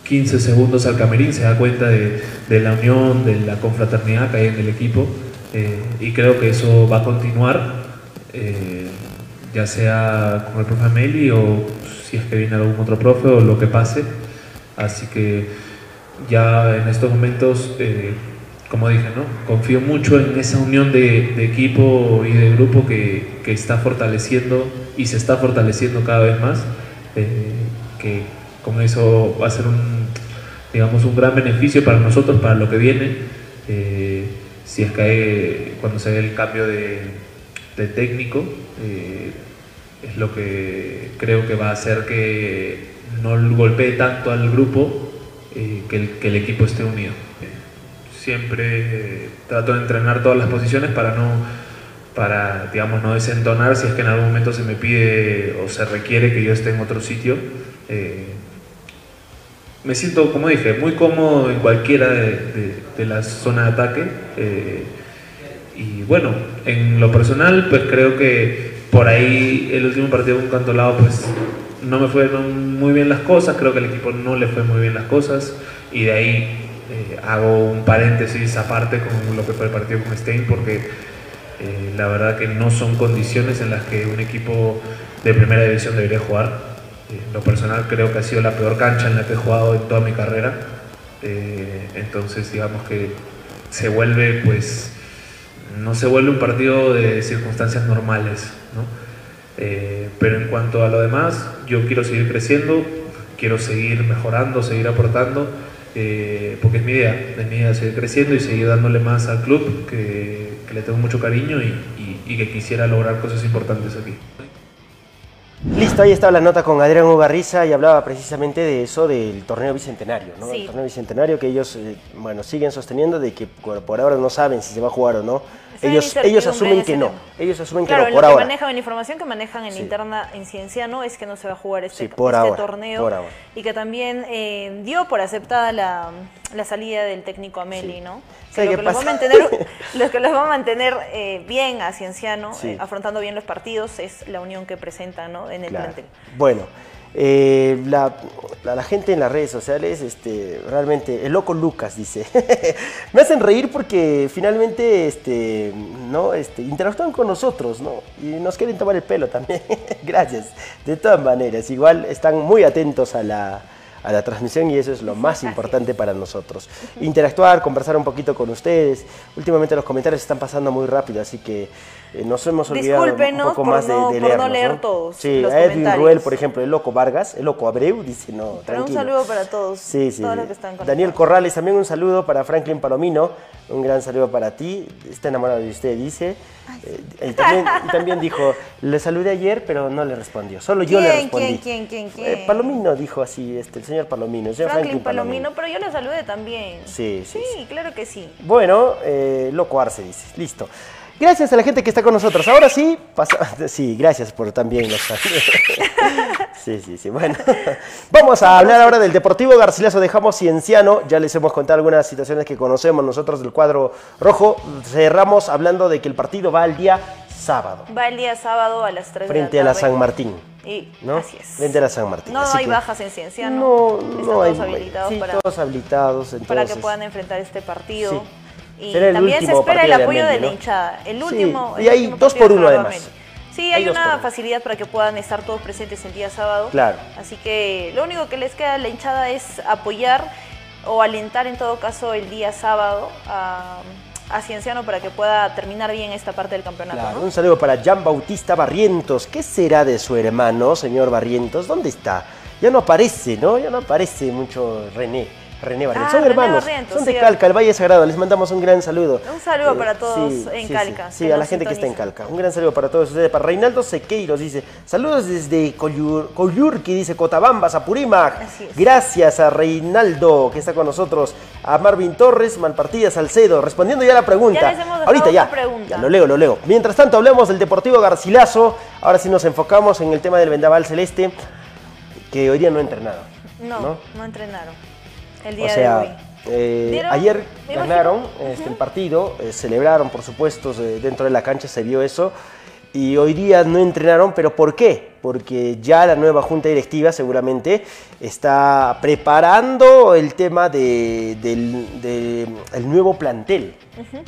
15 segundos al camerín se da cuenta de, de la unión, de la confraternidad que hay en el equipo y creo que eso va a continuar, ya sea con el profe Meli o si es que viene algún otro profe o lo que pase. Así que ya en estos momentos, eh, como dije, ¿no? confío mucho en esa unión de, equipo y de grupo que, que está fortaleciendo y se está fortaleciendo cada vez más, eh, que con eso va a ser un, digamos, un gran beneficio para nosotros, para lo que viene, eh, si es que hay- cuando se ve el cambio de, técnico, es lo que creo que va a hacer que no golpee tanto al grupo, eh, que, el, que el equipo esté unido. Siempre eh, trato de entrenar todas las posiciones para no, para, digamos, no desentonar si es que en algún momento se me pide o se requiere que yo esté en otro sitio. Eh, me siento, como dije, muy cómodo en cualquiera de, de- de la zona de ataque. eh, y bueno, en lo personal, pues creo que por ahí el último partido con Cantolao, pues no me fueron muy bien las cosas, creo que al equipo no le fue muy bien las cosas. Y de ahí eh, hago un paréntesis aparte con lo que fue el partido con Stein, porque eh, la verdad que no son condiciones en las que un equipo de primera división debería jugar. Eh, en lo personal creo que ha sido la peor cancha en la que he jugado en toda mi carrera. Entonces digamos que se vuelve pues no se vuelve un partido de circunstancias normales, ¿no? Eh, pero en cuanto a lo demás, yo quiero seguir creciendo, quiero seguir mejorando, seguir aportando, eh, porque es mi idea, es mi idea seguir creciendo y seguir dándole más al club, que, que le tengo mucho cariño y, y- y que quisiera lograr cosas importantes aquí. Listo, ahí estaba la nota con Adrián Ugarriza y hablaba precisamente de eso del torneo bicentenario, ¿no? Sí. El torneo bicentenario que ellos, eh, bueno, siguen sosteniendo de que por ahora no saben si se va a jugar o no. En Ellos, ellos en asumen que no. Ellos asumen Claro, que no, lo por que ahora. manejan, la información que manejan en Sí. interna en Cienciano es que no se va a jugar este, Sí, por este ahora, torneo por ahora. y que también eh, dio por aceptada la, la salida del técnico Ameli, Sí. ¿no? ¿Sabe Que lo que los va a mantener, lo que los va a mantener eh, bien a Cienciano, eh, afrontando bien los partidos, es la unión que presentan ¿no? en el Claro. plantel. Bueno, eh, la, la- la gente en las redes sociales, este, realmente, el loco Lucas dice, me hacen reír porque finalmente, este, no, este, interactúan con nosotros, ¿no? Y nos quieren tomar el pelo también. Gracias. De todas maneras, igual están muy atentos a la, a la transmisión y eso es lo más importante para nosotros. Interactuar, conversar un poquito con ustedes. Últimamente los comentarios están pasando muy rápido, así que eh, nos hemos olvidado un poco más de, de por no leer todos Sí, los a Edwin. Ruel, por ejemplo, el loco Vargas, el loco Abreu, dice no, Pero un saludo para todos, Sí, sí. todos los que están conectados. Daniel Corrales, también un saludo para Franklin Palomino, un gran saludo para ti, está enamorado de usted, dice. Eh, y también, y también dijo, le saludé ayer, pero no le respondió, solo yo le ¿Quién, respondí. quién, quién, quién, Eh, quién? Palomino dijo así, este, el señor Palomino, el señor Franklin Palomino, pero yo lo saludé también. Sí, sí, Sí, claro que sí. Bueno, eh, loco Arce dice, listo. Gracias a la gente que está con nosotros. Ahora sí, pasa... Sí, gracias por también los Sí, sí, sí. Bueno, vamos a hablar ahora del Deportivo Garcilaso. Dejamos Cienciano. Ya les hemos contado algunas situaciones que conocemos nosotros del cuadro rojo. Cerramos hablando de que el partido va al día sábado, Va el día sábado a las 3 frente de a la la tarde. San Martín. Y ¿no? así es. Frente a la San Martín. No hay bajas en ciencia, No, ¿no? no Están hay. todos habilitados sí, para, todos habilitados. para que puedan enfrentar este partido. Sí. Y Será también se espera el de apoyo de, la hinchada. El Sí, último. y el hay último dos por uno, además. Sí, Hay una facilidad para que puedan estar todos presentes el día sábado. Claro. Así que lo único que les queda a la hinchada es apoyar o alentar en todo caso el día sábado a, a Cienciano para que pueda terminar bien esta parte del campeonato. Claro, ¿no? un saludo para Jan Bautista Barrientos. ¿Qué será de su hermano, señor Barrientos? ¿Dónde está? Ya no aparece, ¿no? Ya no aparece mucho René. René Barrientos. Ah, son René hermanos. Barrientos, son de. Calca, el Valle Sagrado. Les mandamos un gran saludo. Un saludo Eh, para todos en Calca, Sí, a la gente que está en. Calca. Un gran saludo para todos ustedes. Para Reinaldo Sequeiros dice, saludos desde Coyur, Coyurqui, dice Cotabambas, Apurímac. Gracias a Reinaldo que está con nosotros. A Marvin Torres, Malpartida Salcedo. Respondiendo ya a la pregunta. Ya les hemos dejado Ahorita ya. una pregunta. Ya lo leo, lo leo. Mientras tanto, hablemos del Deportivo Garcilaso. Ahora sí nos enfocamos en el tema del Vendaval Celeste, que hoy día no ha entrenado. No, ¿no? no, entrenaron. El O día de sea, hoy. eh, ayer ganaron este, el partido, eh, celebraron, por supuesto, eh, dentro de la cancha se vio eso. Y hoy día no entrenaron, pero ¿por qué? Porque ya la nueva junta directiva seguramente está preparando el tema de- del de- el nuevo plantel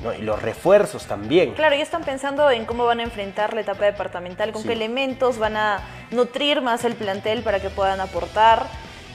¿no? y los refuerzos también. Claro, ya están pensando en cómo van a enfrentar la etapa departamental, con Sí. qué elementos van a nutrir más el plantel para que puedan aportar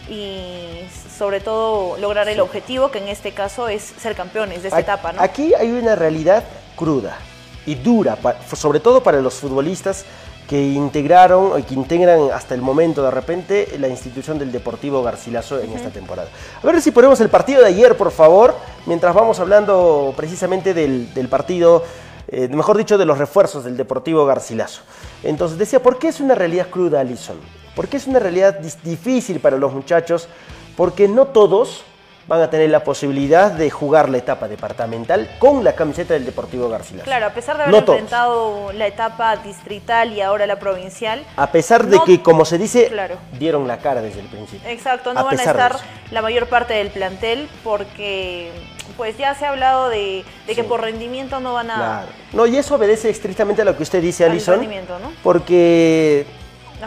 y sobre todo lograr el objetivo, que en este caso es ser campeones de esta etapa, ¿no? Aquí hay una realidad cruda y dura, sobre todo para los futbolistas que integraron y que integran hasta el momento de repente la institución del Deportivo Garcilaso en esta temporada. A ver si ponemos el partido de ayer, por favor, mientras vamos hablando precisamente del, del partido, eh, mejor dicho, de los refuerzos del Deportivo Garcilaso. Entonces decía, ¿por qué es una realidad cruda, Alison? ¿Por qué es una realidad difícil para los muchachos? Porque no todos van a tener la posibilidad de jugar la etapa departamental con la camiseta del Deportivo Garcilaso. Claro, a pesar de haber No enfrentado la etapa distrital y ahora la provincial, A pesar de No- que, como se dice, Claro. dieron la cara desde el principio. Exacto, no A van a estar la mayor parte del plantel porque pues ya se ha hablado de, de que Sí. por rendimiento no van a... Claro. No, y eso obedece estrictamente a lo que usted dice, Al Alison. rendimiento, ¿no? Porque,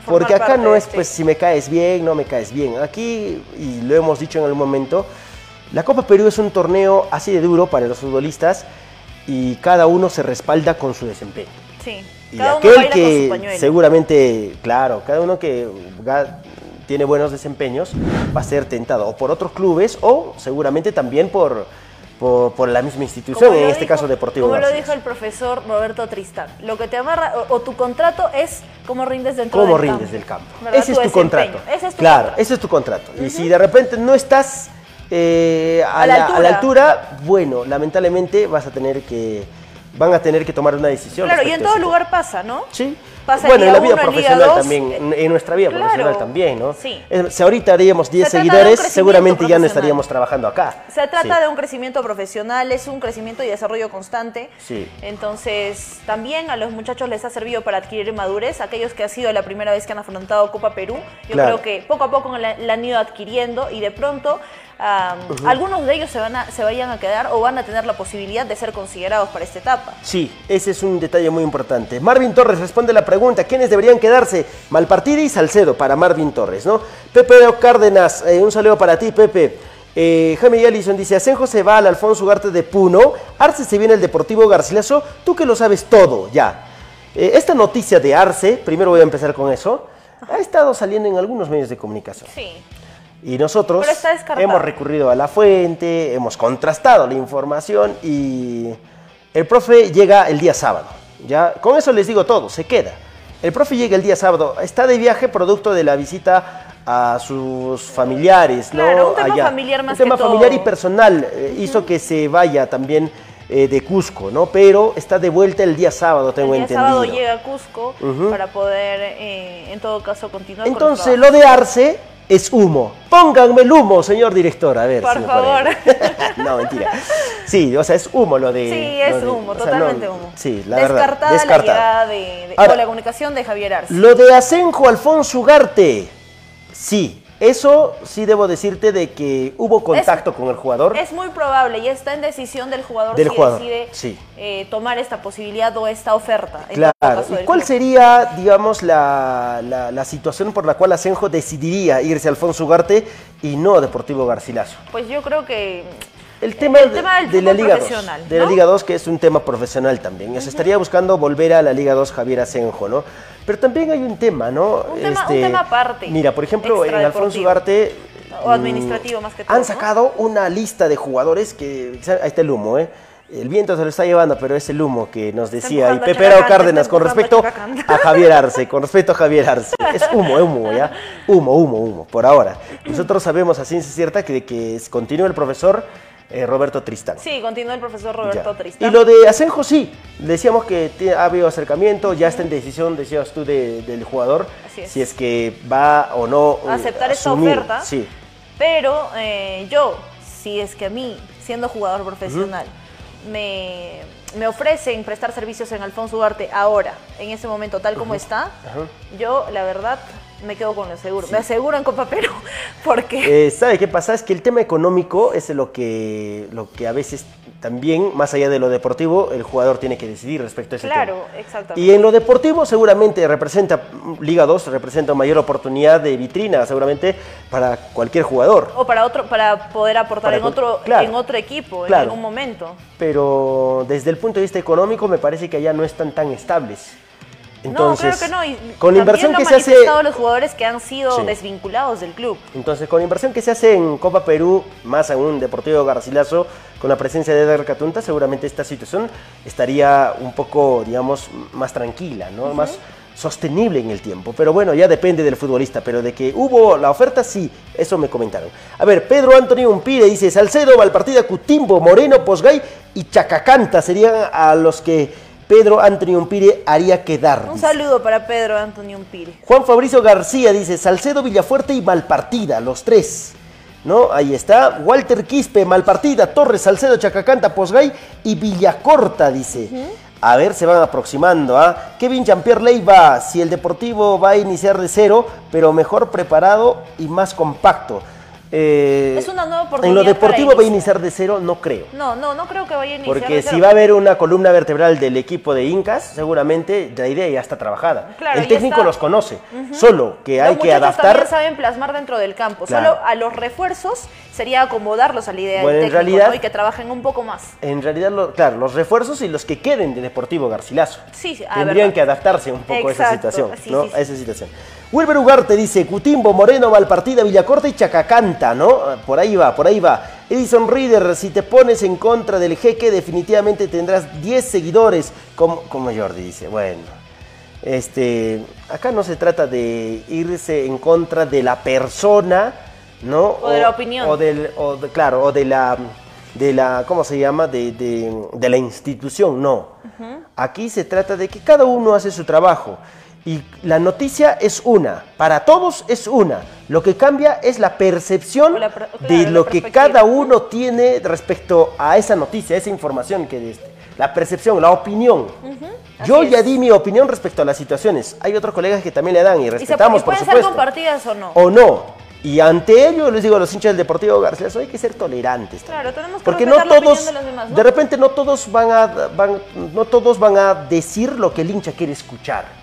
porque acá no es pues si me caes bien, no me caes bien. Aquí, y lo hemos dicho en algún momento, la Copa Perú es un torneo así de duro para los futbolistas y cada uno se respalda con su desempeño. Sí, Y cada uno aquel su que seguramente, claro, cada uno que tiene buenos desempeños va a ser tentado o por otros clubes o seguramente también por, por, por la misma institución, en lo este dijo- caso Deportivo Como lo Garcilaso. dijo el profesor Roberto Tristán, lo que te amarra o, o tu contrato es cómo rindes dentro ¿Cómo del rindes campo. del campo? ¿verdad? Ese es tu contrato. Ese es tu claro, contrato. ese es tu contrato. Y si de repente no estás eh, a, A la la, a la altura. bueno, lamentablemente vas a tener que, van a tener que tomar una decisión. Claro, y en todo lugar pasa, ¿no? Sí. Pasa bueno, en la vida profesional dos, también, en- nuestra vida claro, profesional también, ¿no? sí. Si ahorita haríamos 10 Se trata de un seguidores, seguramente ya no estaríamos trabajando acá. Se trata Sí. de un crecimiento profesional, es un crecimiento y desarrollo constante. Sí. Entonces, también a los muchachos les ha servido para adquirir madurez. Aquellos que ha sido la primera vez que han afrontado Copa Perú, yo Claro. creo que poco a poco la, la han ido adquiriendo y de pronto algunos de ellos se, van a, se vayan a quedar o van a tener la posibilidad de ser considerados para esta etapa. Sí, ese es un detalle muy importante. Marvin Torres responde la pregunta, ¿quiénes deberían quedarse? Malpartida y Salcedo para Marvin Torres, ¿no? Pepe Cárdenas, eh, un saludo para ti, Pepe. Eh, Jaime Allison dice, Asenjo se va al Alfonso Ugarte de Puno, Arce se viene al Deportivo Garcilaso, tú que lo sabes todo, ya. Eh, esta noticia de Arce, primero voy a empezar con eso, ha estado saliendo en algunos medios de comunicación. Sí. Y nosotros hemos recurrido a la fuente, hemos contrastado la información y el profe llega el día sábado. Ya, con eso les digo todo, se queda. El profe llega el día sábado, está de viaje producto de la visita a sus familiares, ¿no? Un tema Allá. familiar más Un tema que todo. familiar y personal eh, hizo que se vaya también eh, de Cusco, ¿no? Pero está de vuelta el día sábado, tengo el día entendido. sábado llega a Cusco para poder, eh, en todo caso, continuar Entonces, lo de Arce es humo. Pónganme el humo, señor director. A ver. Por si favor. no, mentira. Sí, o sea, es humo lo de. Sí, es de- humo, sea, totalmente no- humo. Sí, la Descartada verdad. la Descartada. llegada de, de- Ahora, o la comunicación de Javier Arce. Lo de Asenjo Alfonso Ugarte. Sí, eso sí debo decirte de que hubo contacto con el jugador. Es muy probable y está en decisión del jugador Del si jugador, decide sí. eh, tomar esta posibilidad o esta oferta. Claro. caso ¿Y del cuál club. sería, digamos, la, la- la situación por la cual Asenjo decidiría irse a Alfonso Ugarte y no a Deportivo Garcilaso? Pues yo creo que El tema, El tema del de, la Liga 2, profesional, de la. Liga 2, que es un tema profesional también. Se estaría buscando volver a la Liga 2 Javier Asenjo, ¿no? Pero también hay un tema, ¿no? Este, Un tema- un tema aparte, Mira, por ejemplo, en Alfonso. Ugarte... O mm, administrativo más que todo, Han ¿no? sacado una lista de jugadores que... Ahí está el humo, ¿eh? El viento se lo está llevando, pero es el humo que nos decía y empujando a Pepe Arao Chacacanta, Cárdenas con respecto a Javier Arce, con respecto a Javier Arce. Es humo, es humo, ¿ya? Humo, humo, humo, por ahora. Nosotros sabemos a ciencia cierta que, que continúa el profesor eh, Roberto Tristán. sí, continúa el profesor Roberto Ya. Tristán. Y lo de Asenjo sí, decíamos que te- ha habido acercamiento, ya está en decisión, decías tú, de- del jugador, Así es. si es que va o no eh, aceptar esta asumir. oferta. Sí, Pero eh, yo, si es que a mí, siendo jugador profesional, me, me ofrecen prestar servicios en Alfonso Ugarte ahora, en ese momento tal como está, yo la verdad me quedo con lo seguro. Me aseguro en Copa Perú, porque Eh, ¿Sabe qué pasa? Es que el tema económico es lo que, lo que a veces también, más allá de lo deportivo, el jugador tiene que decidir respecto a ese claro, tema. exactamente. Y en lo deportivo seguramente representa, Liga 2 representa mayor oportunidad de vitrina seguramente para cualquier jugador. o para otro, para poder aportar Para en otro, claro. en otro equipo, Claro. en algún momento. Pero desde el punto de vista económico me parece que allá no están tan estables. Entonces, no, creo que no. Y con también inversión lo que se hace los jugadores que han sido Sí. desvinculados del club. Entonces, con la inversión que se hace en Copa Perú, más aún Deportivo Garcilaso, con la presencia de Eder Catunta, seguramente esta situación estaría un poco, digamos, más tranquila, ¿no? Más sostenible en el tiempo. Pero bueno, ya depende del futbolista. Pero de que hubo la oferta, sí, eso me comentaron. A ver, Pedro Antonio Umpire dice, Salcedo, Valpartida, Cutimbo, Moreno, Posgay y Chacacanta serían a los que Pedro Antonio Umpire haría quedar. Un dice. saludo para Pedro Antonio Umpire. Juan Fabricio García dice Salcedo, Villafuerte y Malpartida, los tres. ¿No? Ahí está. Walter Quispe, Malpartida, Torres, Salcedo, Chacacanta, Posgay y Villacorta, dice. A ver, se van aproximando. ¿ah? Kevin Jean-Pierre Leiva, si el Deportivo va a iniciar de cero, pero mejor preparado y más compacto. Eh, Es una nueva En oportunidad lo deportivo para va a iniciar. de cero, no creo. No, no, no creo que vaya a iniciar. Porque de si cero. va a haber una columna vertebral del equipo de Incas, seguramente la idea ya está trabajada. Claro, el técnico está. los conoce, solo que Los hay que adaptar. también saben plasmar dentro del campo. Claro. Solo a los refuerzos sería acomodarlos a la idea Bueno, del en técnico realidad- ¿no? y que trabajen un poco más. En realidad, lo- claro, los refuerzos y los que queden de Deportivo Garcilaso. Sí, sí, Tendrían que adaptarse un poco a esa situación. sí, ¿no? sí, sí. A esa situación. Wilber Ugarte dice, Cutimbo, Moreno, Valpartida, Villacorta y Chacacanta, ¿no? Por ahí va, por ahí va. Edison Reader, si te pones en contra del jeque, definitivamente tendrás 10 seguidores, como, como Jordi dice. Bueno, este, acá no se trata de irse en contra de la persona, ¿no? O de la opinión. O del, o de- claro, o de la, de la, ¿cómo se llama? De, de- de la institución, no. Aquí se trata de que cada uno hace su trabajo. Y la noticia es una, para todos es una. Lo que cambia es la percepción la de claro, la lo que cada uno tiene respecto a esa noticia, a esa información que este, la percepción, la opinión. Yo Así ya es. di mi opinión respecto a las situaciones. Hay otros colegas que también le dan y Y, se, respetamos, y por pueden ser supuesto. compartidas o no. O no. Y ante ello les digo a los hinchas del Deportivo Garcilaso, hay que ser tolerantes. también. Claro, tenemos que Porque no todos, de los demás, ¿no? de repente no todos van a, van- no todos van a decir lo que el hincha quiere escuchar.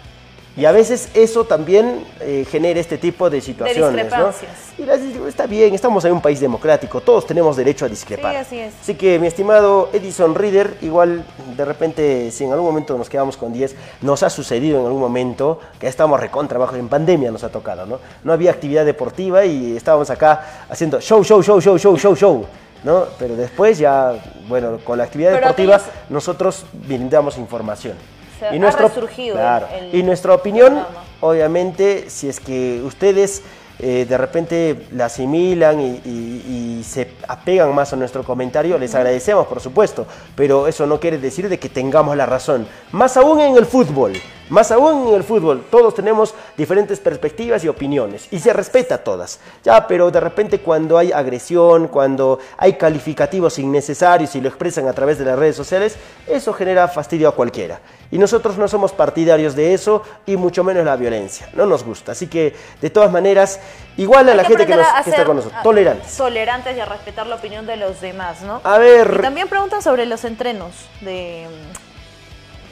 Y a veces eso también eh, genera este tipo de situaciones, ¿no? discrepancias. Y digo, está bien, estamos en un país democrático, todos tenemos derecho a discrepar. Sí, así es. Así que mi estimado Edison Reader, igual de repente si en algún momento nos quedamos con 10, nos ha sucedido en algún momento que estamos recontra abajo, en pandemia nos ha tocado, ¿no? No había actividad deportiva y estábamos acá haciendo show, show, show, show, show, show, show, ¿no? Pero después ya, bueno, con la actividad Pero deportiva aquellos- nosotros brindamos información. Se ha resurgido claro, el- y nuestra opinión, programa. obviamente, si es que ustedes eh, de repente la asimilan y, y- y se apegan más a nuestro comentario, les agradecemos, por supuesto, pero eso no quiere decir de que tengamos la razón. Más aún en el fútbol, más aún en el fútbol, todos tenemos diferentes perspectivas y opiniones y se respeta a todas. Ya, pero de repente cuando hay agresión, cuando hay calificativos innecesarios y lo expresan a través de las redes sociales, eso genera fastidio a cualquiera. Y nosotros no somos partidarios de eso y mucho menos la violencia. No nos gusta. Así que, de todas maneras, igual a Hay la gente que, nos- a que está con nosotros, tolerantes. Tolerantes y a respetar la opinión de los demás, ¿no? A ver, Y también preguntan sobre los entrenos de...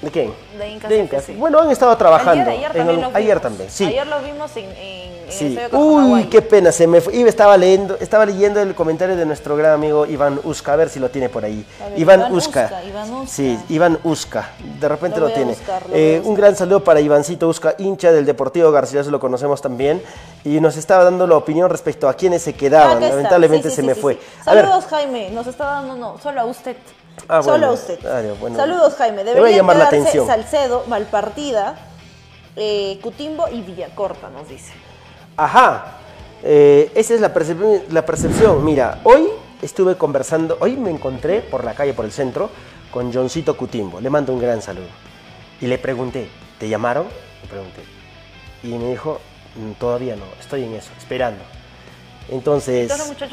¿de quién? de Incas De Incas. FC. Bueno, han estado El trabajando. día de ayer en también el- los ayer vimos. también, sí. Ayer los vimos en, en, en el estadio Uy, qué pena, se me fue. Iba, estaba leyendo, estaba leyendo el comentario de nuestro gran amigo Iván Uska, a ver si lo tiene por ahí. Ver, Iván, Iván. Uska, Iván Uska. Sí, Iván Uska. De repente Lo tiene. buscar, lo Eh, un gran saludo para Ivancito Uska, hincha del Deportivo Garcilaso, lo conocemos también. Y nos estaba dando la opinión respecto a quienes se quedaban. Lamentablemente Sí, sí, se me fue. sí. A ver, Saludos, Jaime. Nos está dando, no, solo a usted. Ah, solo bueno. a usted. Bueno. Saludos, Jaime. Le voy a Deberían llamar la atención. Salcedo, Malpartida, eh, Cutimbo y Villacorta, nos dice. Ajá, eh, esa es la percepción, la percepción. Mira, hoy estuve conversando, hoy me encontré por la calle, por el centro, con Johncito Cutimbo. Le mando un gran saludo. Y le pregunté, ¿te llamaron? Le pregunté. Y me dijo, "Mm, todavía no, estoy en eso, esperando. Entonces,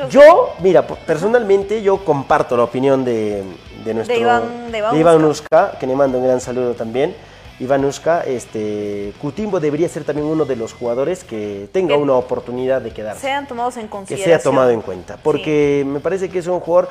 yo, mira, personalmente yo comparto la opinión de, de nuestro Iván- de Iván Uska, que le mando un gran saludo también. Iván Uska, este, Cutimbo debería ser también uno de los jugadores que tenga Que una oportunidad de quedarse, Sean tomados en que consideración. sea tomado en cuenta, porque me parece que es un jugador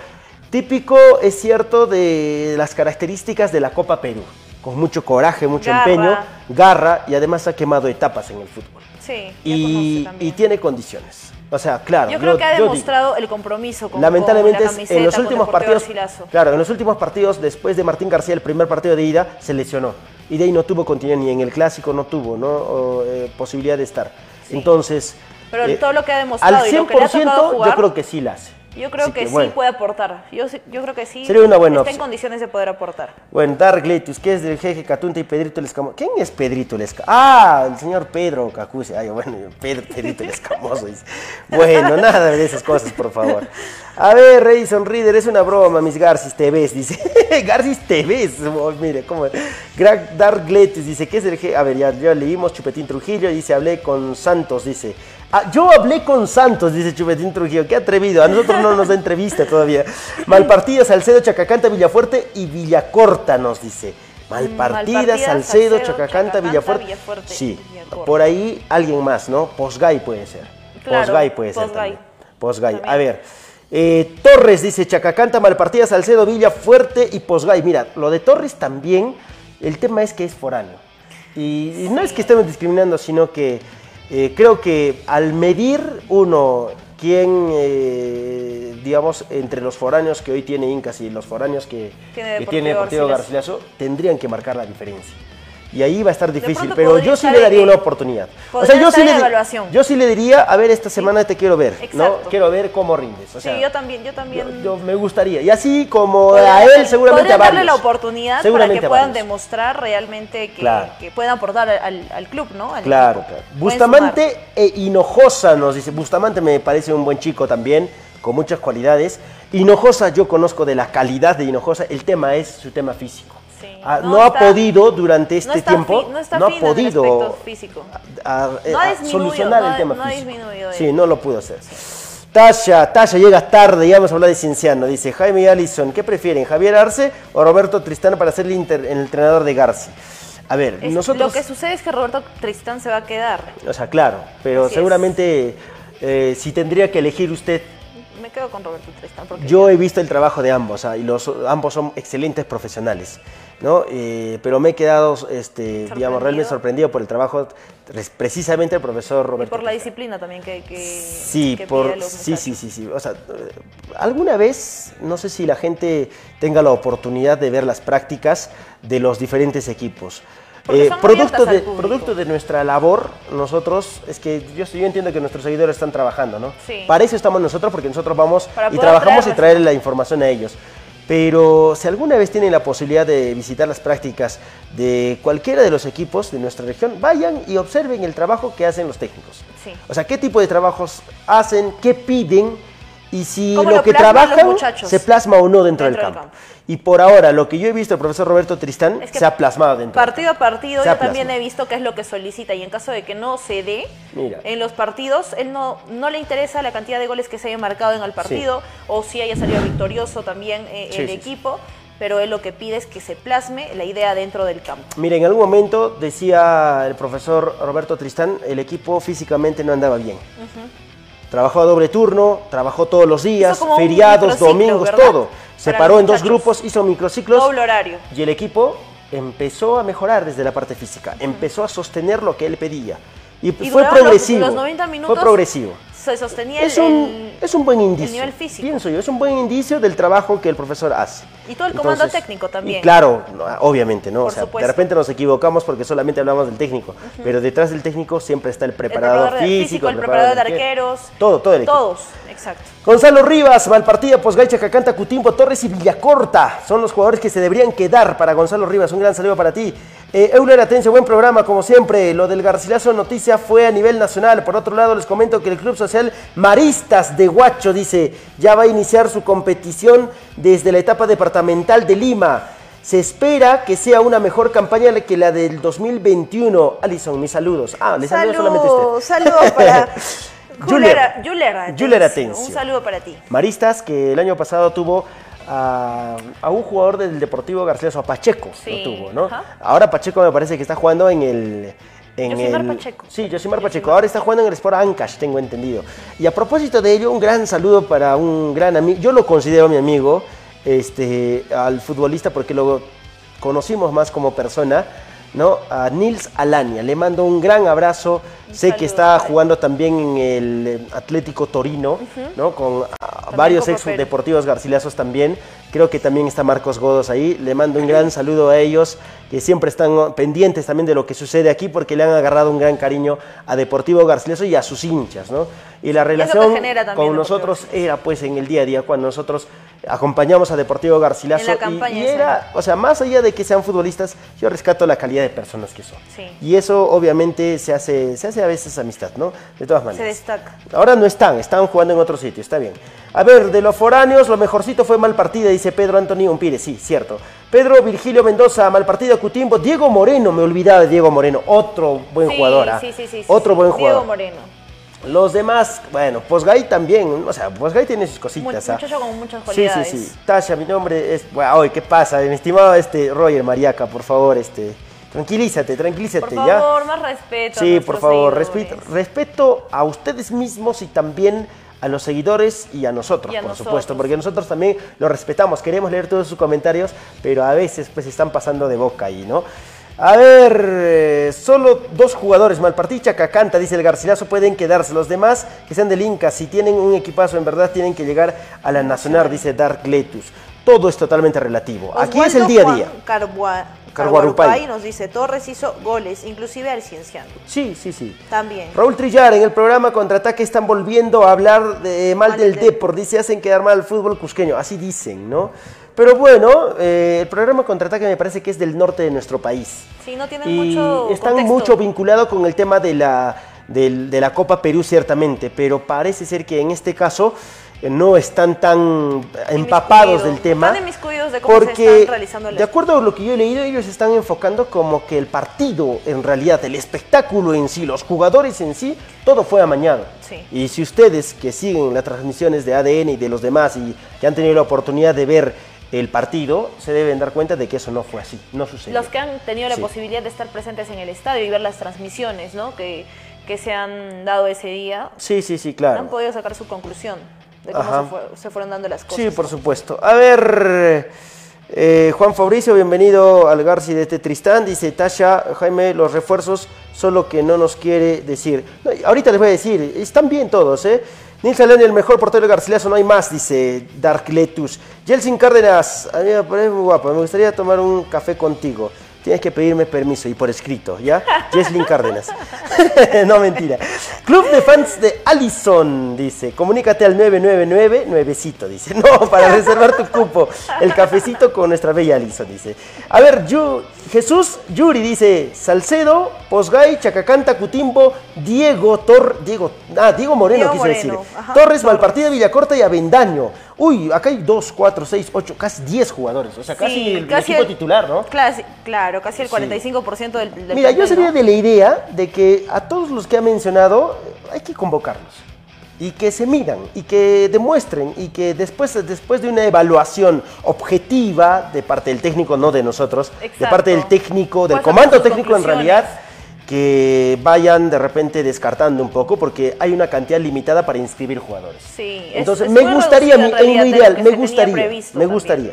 típico, es cierto, de las características de la Copa Perú, con mucho coraje, mucho Garra. empeño, garra y además ha quemado etapas en el fútbol. Sí, y tiene condiciones. O sea, claro. Yo creo que ha demostrado el compromiso con, Lamentablemente con la camiseta, en los últimos partidos, claro, en los últimos partidos después de Martín García el primer partido de ida se lesionó y de ahí no tuvo continuidad ni en el clásico no tuvo, ¿no? O, eh, posibilidad de estar. Entonces, Pero eh, todo lo que ha demostrado al y lo que le ha 100% tocado jugar, yo creo que sí la hace. Yo creo Así que, sí bueno. puede aportar. Yo, yo creo que sí Sería una buena está en condiciones de poder aportar. Bueno, Dark Letus, que es del jeje Catunta y Pedrito el Escamoso. ¿Quién es Pedrito el Escamoso? Ah, el señor Pedro Cacuse. Ay, bueno, Pedro, Pedrito el Escamoso. Bueno, nada de esas cosas, por favor. A ver, Edison Reader, es una broma, mis Garcis TVs, dice. Garcis TVs, oh, mire, cómo. Gra- Dark Letus dice, ¿qué es el jeje? A ver, ya, ya leímos Chupetín Trujillo, dice, hablé con Santos, dice. Ah, yo hablé con Santos, dice Chupetín Trujillo. Qué atrevido. A nosotros no nos da entrevista todavía. Malpartida, Salcedo, Chacacanta, Villafuerte y Villacorta, nos dice. Malpartida, Malpartida, Salcedo, Salcedo, Chacacanta, Chacacanta, Villafuerte. Villafuerte Sí, Villacorta. por ahí alguien más, ¿no? Posgay puede ser. Claro, Posgay puede ser. Posgay. Posgay. A ver. Eh, Torres dice Chacacanta, Malpartida, Salcedo, Villafuerte y Posgay. Mira, lo de Torres también, el tema es que es foráneo. Y, y no es que estemos discriminando, sino que eh, creo que al medir uno quién, eh, digamos, entre los foráneos que hoy tiene Incas y los foráneos que Tiene que Garcilaso. Garcilaso, tendrían que marcar la diferencia. Y ahí va a estar difícil, pero yo sí le daría una oportunidad. O sea, yo sí, le, evaluación. yo sí le diría, a ver, esta semana te quiero ver, ¿no? Quiero ver cómo rindes. O sea, sí, yo también, yo también. yo- yo me gustaría. Y así como a él, seguramente a varios. darle la oportunidad Seguramente para que puedan demostrar realmente que, Claro. que puedan aportar al, al club, ¿no? Al Claro, equipo. claro. Pueden Bustamante e Hinojosa nos dice. Bustamante me parece un buen chico también, con muchas cualidades. Hinojosa, yo conozco de la calidad de Hinojosa. El tema es su tema físico. Ah, no no, ha podido durante este no está tiempo, fi- no está no ha el podido físico. a- a- solucionar el tema no ha físico. disminuido Sí, no lo pudo hacer. Tasha, Tasha llega tarde, ya vamos a hablar de Cienciano. Dice Jaime y Allison, ¿qué prefieren, Javier Arce o Roberto Tristán para ser el, inter- el entrenador de Garci? A ver, Es- nosotros... Lo que sucede es que Roberto Tristán se va a quedar. O sea, claro, pero Así seguramente eh, si tendría que elegir usted, Me quedo con Roberto Tristán. Porque yo he visto el trabajo de ambos ah, y los ambos son excelentes profesionales, ¿no? Eh, pero me he quedado, este, digamos, realmente sorprendido por el trabajo precisamente del profesor y Roberto. por la disciplina también que, que, Sí, que por, los sí, sí, sí, sí. O sea, alguna vez, no sé si la gente tenga la oportunidad de ver las prácticas de los diferentes equipos. Eh, producto, de, producto de nuestra labor, nosotros, es que yo, yo entiendo que nuestros seguidores están trabajando, ¿no? Sí. Para eso estamos nosotros, porque nosotros vamos Para y trabajamos y traerles- traerle la información a ellos. Pero si alguna vez tienen la posibilidad de visitar las prácticas de cualquiera de los equipos de nuestra región, vayan y observen el trabajo que hacen los técnicos. Sí. O sea, qué tipo de trabajos hacen, qué piden y si ¿Cómo lo, lo que trabajan se plasma o no dentro, dentro del, del campo. Y por ahora, lo que yo he visto del profesor Roberto Tristán Es que se ha plasmado dentro. del Partido a partido, yo también he visto qué es lo que solicita y en caso de que no se dé Mira. en los partidos, él no, no le interesa la cantidad de goles que se haya marcado en el partido o si haya salido victorioso también eh, Sí, el sí, equipo, pero él lo que pide es que se plasme la idea dentro del campo. Mira, en algún momento decía el profesor Roberto Tristán, el equipo físicamente no andaba bien. Trabajó a doble turno, trabajó todos los días, feriados, domingos, ¿verdad? todo. Se Para paró en dos grupos, hizo microciclos. Doble horario. Y el equipo empezó a mejorar desde la parte física, empezó a sostener lo que él pedía. Y, Y fue los- progresivo. los 90 minutos Fue progresivo. Se sostenía Es el, un, el- es un buen el indicio. nivel físico. Pienso yo, es un buen indicio del trabajo que el profesor hace. Y todo el comando técnico también. Y claro, no, obviamente, ¿no? Por o sea, de repente nos equivocamos porque solamente hablamos del técnico, pero detrás del técnico siempre está el el preparador, preparador de- físico, el preparador de arquero. arqueros. Todo, todo el equipo. Todos, exacto. Gonzalo Rivas, Malpartida, Posgaicha, Cacanta, Cutimbo, Torres y Villacorta. Son los jugadores que se deberían quedar para Gonzalo Rivas. Un gran saludo para ti. Eh, Euler Atencio, buen programa, como siempre. Lo del Garcilaso Noticia fue a nivel nacional. Por otro lado, les comento que el Club Social Maristas de Huacho, dice, ya va a iniciar su competición desde la etapa departamental de Lima. Se espera que sea una mejor campaña que la del 2021. Alison, mis saludos. Ah, les saludo solamente a Saludos, usted. saludos para Juler. Juler, Juler Atencio. Juler Atencio. Un saludo para ti. Maristas, que el año pasado tuvo a, a un jugador del Deportivo Garcilaso, a Pacheco, Sí, lo tuvo, ¿no? ajá. Ahora Pacheco me parece que está jugando en el... En Yosimar el, Pacheco. Sí, Yosimar Pacheco. Ahora está jugando en el Sport Ancash, tengo entendido. Y a propósito de ello, un gran saludo para un gran amigo. Yo lo considero mi amigo, este, al futbolista, porque lo conocimos más como persona, ¿no? A Nils Alania. Le mando un gran abrazo. Un sé que está jugando también en el eh, Atlético Torino, ¿no? Con ah, varios ex deportivos garcilazos también. Creo que también está Marcos Godos ahí. Le mando un gran saludo a ellos, que siempre están pendientes también de lo que sucede aquí, porque le han agarrado un gran cariño a Deportivo Garcilaso y a sus hinchas, ¿no? Y la relación con nosotros era pues en el día a día, cuando nosotros acompañamos a Deportivo Garcilaso. En la y- campaña y, era, o sea, más allá de que sean futbolistas, yo rescato la calidad de personas que son. Sí. Y eso obviamente se hace, se hace a veces amistad, ¿no? De todas Se maneras. destaca. Ahora no están, están jugando en otro sitio, está bien. A ver, de los foráneos, lo mejorcito fue mal partida, dice Pedro Antonio Umpire, sí, cierto. Pedro Virgilio Mendoza, mal partido Cutimbo. Diego Moreno, me olvidaba de Diego Moreno, otro buen Sí, jugador. ¿ah? sí, sí, sí, sí, otro sí. buen jugador. Diego Moreno. Los demás, bueno, Posgay también, o sea, Posgay tiene sus cositas. ¿ah? muchacho con muchas Sí, cualidades. sí, sí. Tasha, mi nombre es. Bueno, oye, ¿qué pasa? Mi estimado este Roger Mariaca, por favor, este. Tranquilízate, tranquilízate, Por ¿ya? favor, más respeto. Sí, por favor, respeto, respeto a ustedes mismos y también a los seguidores y a nosotros, Y a por nosotros. supuesto, porque nosotros también los respetamos, queremos leer todos sus comentarios, pero a veces pues están pasando de boca ahí, ¿no? A ver, eh, solo dos jugadores, Malparticha, Cacanta, dice el Garcilaso, pueden quedarse. Los demás que sean del Inca, si tienen un equipazo, en verdad tienen que llegar a la Nacional, dice Dark Letus. Todo es totalmente relativo. Aquí es el día a día. Cargua- Carguarupay. Nos dice, Torres hizo goles, inclusive al Cienciano. Sí, sí, sí. También. Raúl Trillar, en el programa Contraataque están volviendo a hablar de, mal Mal del del Depor. Dice, hacen quedar mal al fútbol cusqueño. Así dicen, ¿no? Pero bueno, eh, el programa Contraataque me parece que es del norte de nuestro país. Sí, no tienen Y mucho están contexto. mucho vinculado con el tema de la, de la Copa Perú, ciertamente. Pero parece ser que en este caso eh, no están tan empapados del tema. Están inmiscuidos de cómo se Porque, están realizando el de acuerdo a lo que yo he leído, ellos están enfocando como que el partido, en realidad, el espectáculo en sí, los jugadores en sí, todo fue amañado. Sí. Y si ustedes que siguen las transmisiones de ADN y de los demás y que han tenido la oportunidad de ver el partido, se deben dar cuenta de que eso no fue así, no sucedió. Los que han tenido la Sí. posibilidad de estar presentes en el estadio y ver las transmisiones, ¿no? Que, que se han dado ese día, Sí, sí, sí, han claro. podido sacar su conclusión de cómo se, fue- se fueron dando las cosas. Sí, por supuesto. A ver, eh, Juan Fabricio, bienvenido al Garci de este Tristán. Dice Tasha, Jaime, los refuerzos, solo que no nos quiere decir. No, ahorita les voy a decir, están bien todos, ¿eh? Nils León, el mejor portero de Garcilaso, no hay más, dice Darkletus. Jelsin Cárdenas, a mí me parece muy guapo, me gustaría tomar un café contigo. Tienes que pedirme permiso y por escrito, ¿ya? Jesslyn Cárdenas. no, mentira. Club de fans de Allison, dice. Comunícate al 999, nuevecito, dice. No, para reservar tu cupo. El cafecito con nuestra bella Allison, dice. A ver, Yu- Jesús Yuri dice. Salcedo, Posgay, Chacacanta, Cutimbo, Diego Tor... Diego, ah, Diego Moreno, Diego quise Moreno, decir. ajá, Torres, Torres. Malpartida, Villacorta y Avendaño. Uy, acá hay 2, 4, 6, 8, casi 10 jugadores. O sea, casi Sí, el casi equipo el- titular, ¿no? Claro, casi el Sí. 45% del, del Mira, yo sería ¿no? de la idea de que a todos los que ha mencionado eh, hay que convocarlos y que se midan y que demuestren y que después, después de una evaluación objetiva de parte del técnico, no de nosotros, de Exacto. parte del técnico, del ¿Cuáles son comando técnico en realidad, que vayan de repente descartando un poco porque hay una cantidad limitada para inscribir jugadores. Sí, es- Entonces, es me muy gustaría, mi- en lo de ideal, me gustaría, me también. gustaría.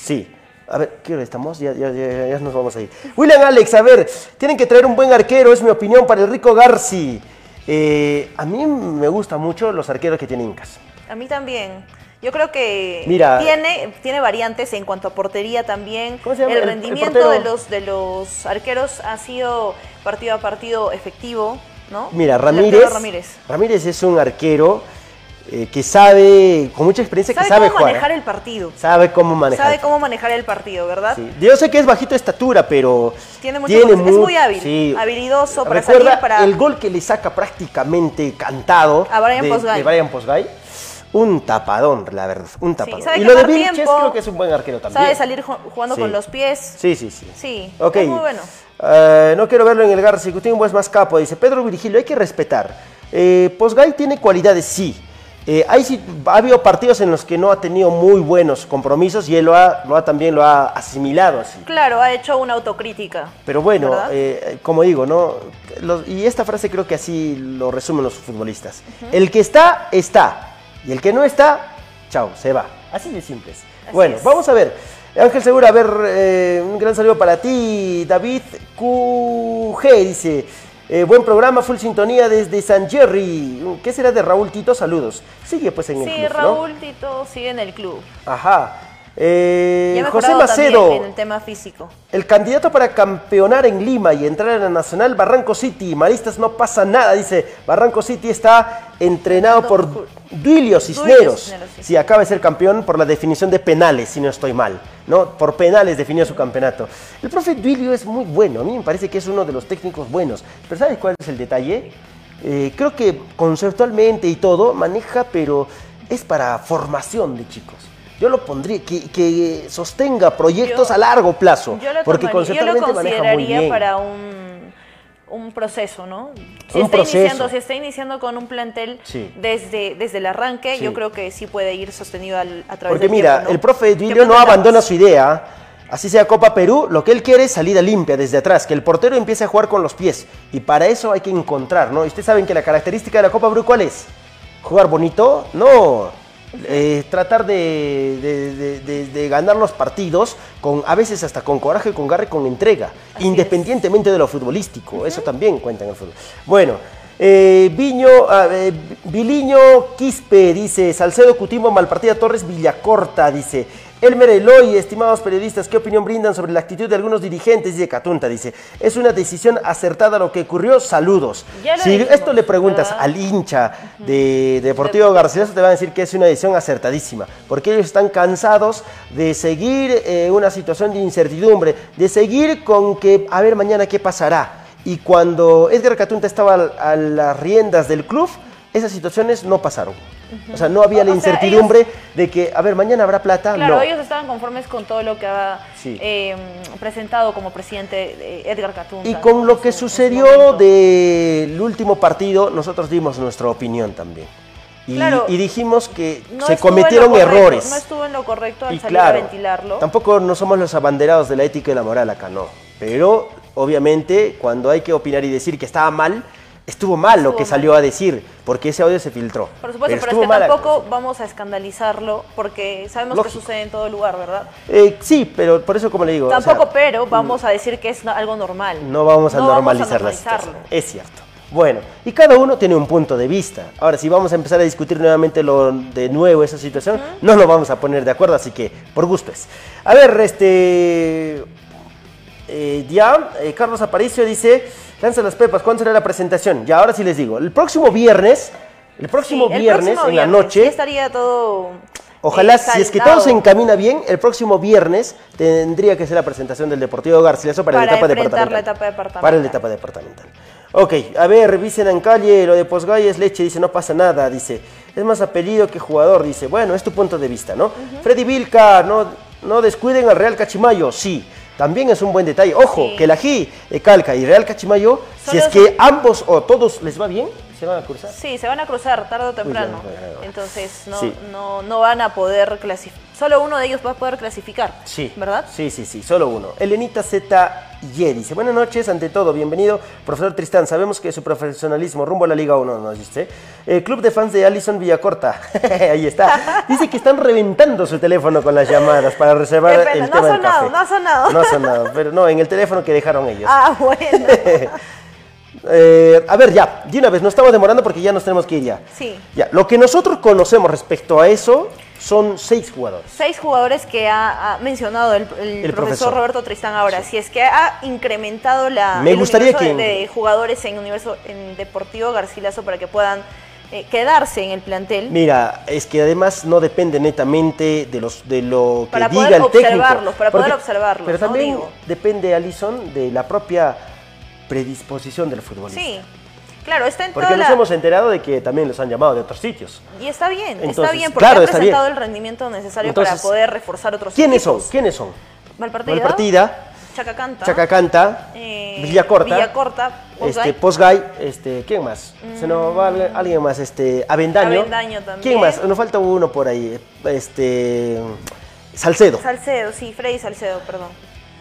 Sí. A ver, ¿qué hora estamos? Ya, ya, ya, ya nos vamos a ir. William Alex, a ver, tienen que traer un buen arquero, es mi opinión para el Rico Garci. Eh, a mí me gustan mucho los arqueros que tienen Incas. A mí también. Yo creo que Mira. tiene, tiene variantes en cuanto a portería también. ¿Cómo se llama? El El- rendimiento de, los, de los arqueros ha sido partido a partido efectivo, ¿no? Mira, Ramírez. Ramírez es un arquero eh, que sabe, con mucha experiencia, Sabe, que sabe cómo jugar. manejar ¿eh? el partido. Sabe cómo manejar. Sabe cómo manejar el partido, ¿verdad? Sí. Yo sé que es bajito de estatura, pero Tiene mucho potencial. Es mu- muy hábil, habilidoso para Recuerda salir, para- el gol que le saca prácticamente cantado A Brian de, Posgay. de Brian Posgay. Un tapadón, la verdad, un tapadón. y lo de Vilches tiempo, creo que es un buen arquero también. Sabe salir ju- jugando Sí. con los pies. Sí, sí, sí. Sí, Ok. es muy bueno. Eh, no quiero verlo en el Garci, Coutinho es más capo, dice Pedro Virgilio, hay que respetar. Eh, Posgay tiene cualidades, sí. Eh, hay ha habido partidos en los que no ha tenido muy buenos compromisos y él lo ha, lo ha también lo ha asimilado así. Claro, ha hecho una autocrítica. Pero bueno, eh, como digo, ¿no? Los- y esta frase creo que así lo resumen los futbolistas. El que está, está. Y el que no está, chao, se va. Así de simples. Así bueno, es. vamos a ver. Ángel Segura, a ver, eh, un gran saludo para ti. David QG dice, eh, buen programa, full sintonía desde San Jerry. ¿Qué será de Raúl Tito? Saludos. Sigue pues en el Sí, club, ¿no? Raúl Tito sigue en el club. Ajá. Eh, José Macedo. en el tema físico. El candidato para campeonar en Lima y entrar en la Nacional, Barranco City. Maristas no pasa nada, dice. Barranco City está entrenado por Duilio Cisneros. Cisneros, sí. Sí, acaba de ser campeón por la definición de penales, si no estoy mal. ¿no? Por penales definió su campeonato. El profe Duilio es muy bueno, a mí me parece que es uno de los técnicos buenos. Pero ¿sabes cuál es el detalle? Eh, creo que conceptualmente y todo maneja, pero es para formación de chicos. Yo lo pondría, que, que sostenga proyectos Yo- a largo plazo. Yo lo, porque yo lo conceptualmente maneja muy consideraría bien. para un, un proceso, ¿no? Si Un está, proceso. Iniciando, si está iniciando con un plantel Sí. desde, desde el arranque, Sí. yo creo que sí puede ir sostenido al- a través Porque del mira, tiempo, ¿no? el profe ¿Qué Duilio no abandona su idea. Así sea Copa Perú, lo que él quiere es salida limpia desde atrás, que el portero empiece a jugar con los pies. Y para eso hay que encontrar, ¿no? Y ustedes saben que la característica de la Copa Perú, ¿cuál es? ¿Jugar bonito? No. Eh, tratar de, de- de- ganar los partidos, con, a veces hasta con coraje, con garra y con entrega, Así independientemente de lo futbolístico. Eso también cuenta en el fútbol. Bueno, eh, Viño, eh, Viliño Quispe dice, Salcedo Cutimbo, Malpartida Torres, Villacorta, dice. Elmer Eloy, estimados periodistas, ¿qué opinión brindan sobre la actitud de algunos dirigentes? Dice Catunta, dice, es una decisión acertada lo que ocurrió, saludos. Si dijimos, esto le preguntas ¿verdad? al hincha de Deportivo Garcilaso, te van a decir que es una decisión acertadísima, porque ellos están cansados de seguir eh, una situación de incertidumbre, de seguir con que, a ver mañana qué pasará. Y cuando Edgar Catunta estaba a las riendas del club, esas situaciones no pasaron. O sea, no había la O sea, incertidumbre de que, a ver, mañana habrá plata. Claro, no. ellos estaban conformes con todo lo que ha Sí. eh, presentado como presidente eh, Edgar Catunta. Y con ¿no? lo que sucedió del último partido, nosotros dimos nuestra opinión también. Y, Claro. y dijimos que No se cometieron correcto, errores. No estuvo en lo correcto al y salir claro, a ventilarlo. tampoco no somos los abanderados de la ética y la moral acá, no. Pero obviamente cuando hay que opinar y decir que estaba mal, estuvo mal lo que mal. salió a decir, porque ese audio se filtró. Por supuesto, pero, estuvo es que mal tampoco vamos a escandalizarlo porque sabemos Lógico. que sucede en todo lugar, ¿verdad? Eh, sí, pero por eso como le digo, o Tampoco, sea, pero vamos a decir que es algo normal. No vamos a No normalizar la normalizarlo. situación. Es cierto. Bueno, y cada uno tiene un punto de vista. Ahora, si vamos a empezar a discutir nuevamente lo, de nuevo esa situación, no nos vamos a poner de acuerdo, así que por gusto es. A ver, este. eh, ya, eh, Carlos Aparicio dice: Lanza las pepas, ¿cuándo será la presentación? Ya, ahora sí les digo. El próximo viernes, el próximo Sí, el viernes próximo en la viernes, noche. sí estaría todo. Ojalá, eh, si es que todo se encamina bien, el próximo viernes tendría que ser la presentación del Deportivo Garcilaso para, Para la etapa departamental. la etapa departamental. Para la etapa departamental. Ok, a ver, Vicen en calle, lo de Posgay es leche, dice, no pasa nada, dice. Es más apellido que jugador, dice. Bueno, es tu punto de vista, ¿no? Freddy Vilca, no, no descuiden al Real Cachimayo, sí. También es un buen detalle. Ojo, Sí. que la G, eh, Calca y Real Cachimayo, si es que ambos o todos les va bien, se van a cruzar. Sí, se van a cruzar tarde o temprano. Uy, ya, ya, ya. Entonces no, Sí. no, no van a poder clasificar. Solo uno de ellos va a poder clasificar. Sí. ¿Verdad? Sí, sí, sí, solo uno. Elenita Z. Y dice, buenas noches, ante todo, bienvenido, profesor Tristán, sabemos que su profesionalismo rumbo a la Liga 1, nos dice. Club de fans de Alison Villacorta, ahí está. Dice que están reventando su teléfono con las llamadas para reservar el no ha tema del sonado, café. no ha sonado. No ha sonado, pero no, en el teléfono que dejaron ellos. Ah, bueno. Eh, a ver, ya, de una vez, nos estamos demorando porque ya nos tenemos que ir ya. Sí. Ya, lo que nosotros conocemos respecto a eso son seis jugadores. Seis jugadores que ha, ha mencionado el, el El profesor, profesor. Roberto Tristán ahora. Si es que ha incrementado la, Me el gustaría universo que- de, jugadores en universo en Deportivo Garcilaso para que puedan eh, quedarse en el plantel. Mira, es que además no depende netamente de los de lo que Para diga poder el técnico. observarlos, para poder observarlos, Pero ¿no? también Digo. depende, Alison, de la propia predisposición del futbolista. Sí, claro, está en Porque toda nos la... hemos enterado de que también los han llamado de otros sitios. Y está bien, está bien, porque claro, ha está presentado el rendimiento necesario Entonces, para poder reforzar otros ¿Quiénes equipos. son? ¿Quiénes son? Malpartida, Malpartida, Chacacanta, Chacacanta, eh, Villacorta, Villacorta, Posgay. este, Posgay, este, ¿quién más? Se nos va alguien- alguien más, este, Avendaño. Avendaño también. ¿Quién más? Nos falta uno por ahí, este, Salcedo. Salcedo, sí, Freddy Salcedo, perdón.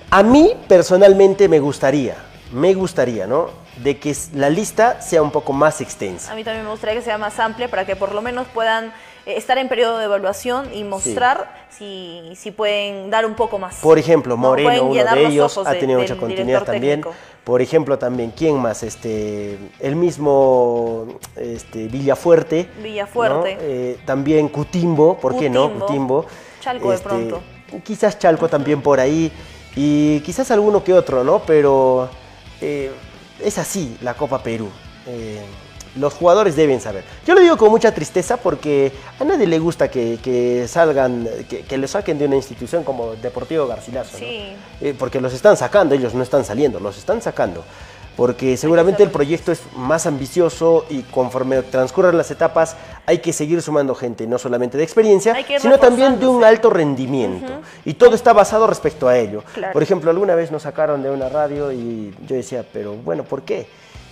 A mí personalmente me gustaría, me gustaría, ¿no? De que la lista sea un poco más extensa. A mí también me gustaría que sea más amplia para que por lo menos puedan eh, estar en periodo de evaluación y mostrar si, si pueden dar un poco más. Por ejemplo, ¿no? Moreno, uno de los ellos, ha tenido mucha continuidad también. técnico. Por ejemplo, también, ¿quién más? Este, el mismo este, Villafuerte. Villafuerte. ¿no? Eh, también Cutimbo, ¿por qué no? Cutimbo. Chalco de pronto. Quizás Chalco también por ahí. Y quizás alguno que otro, ¿no? Pero eh, es así la Copa Perú. Eh, los jugadores deben saber. Yo lo digo con mucha tristeza porque a nadie le gusta que, que salgan, que, que lo saquen de una institución como Deportivo Garcilaso. ¿no? Sí. Eh, porque los están sacando, ellos no están saliendo, los están sacando. Porque seguramente el proyecto es más ambicioso y conforme transcurran las etapas hay que seguir sumando gente, no solamente de experiencia, sino también de un alto rendimiento. Y todo está basado respecto a ello. Claro. Por ejemplo, alguna vez nos sacaron de una radio y yo decía, pero bueno, ¿por qué?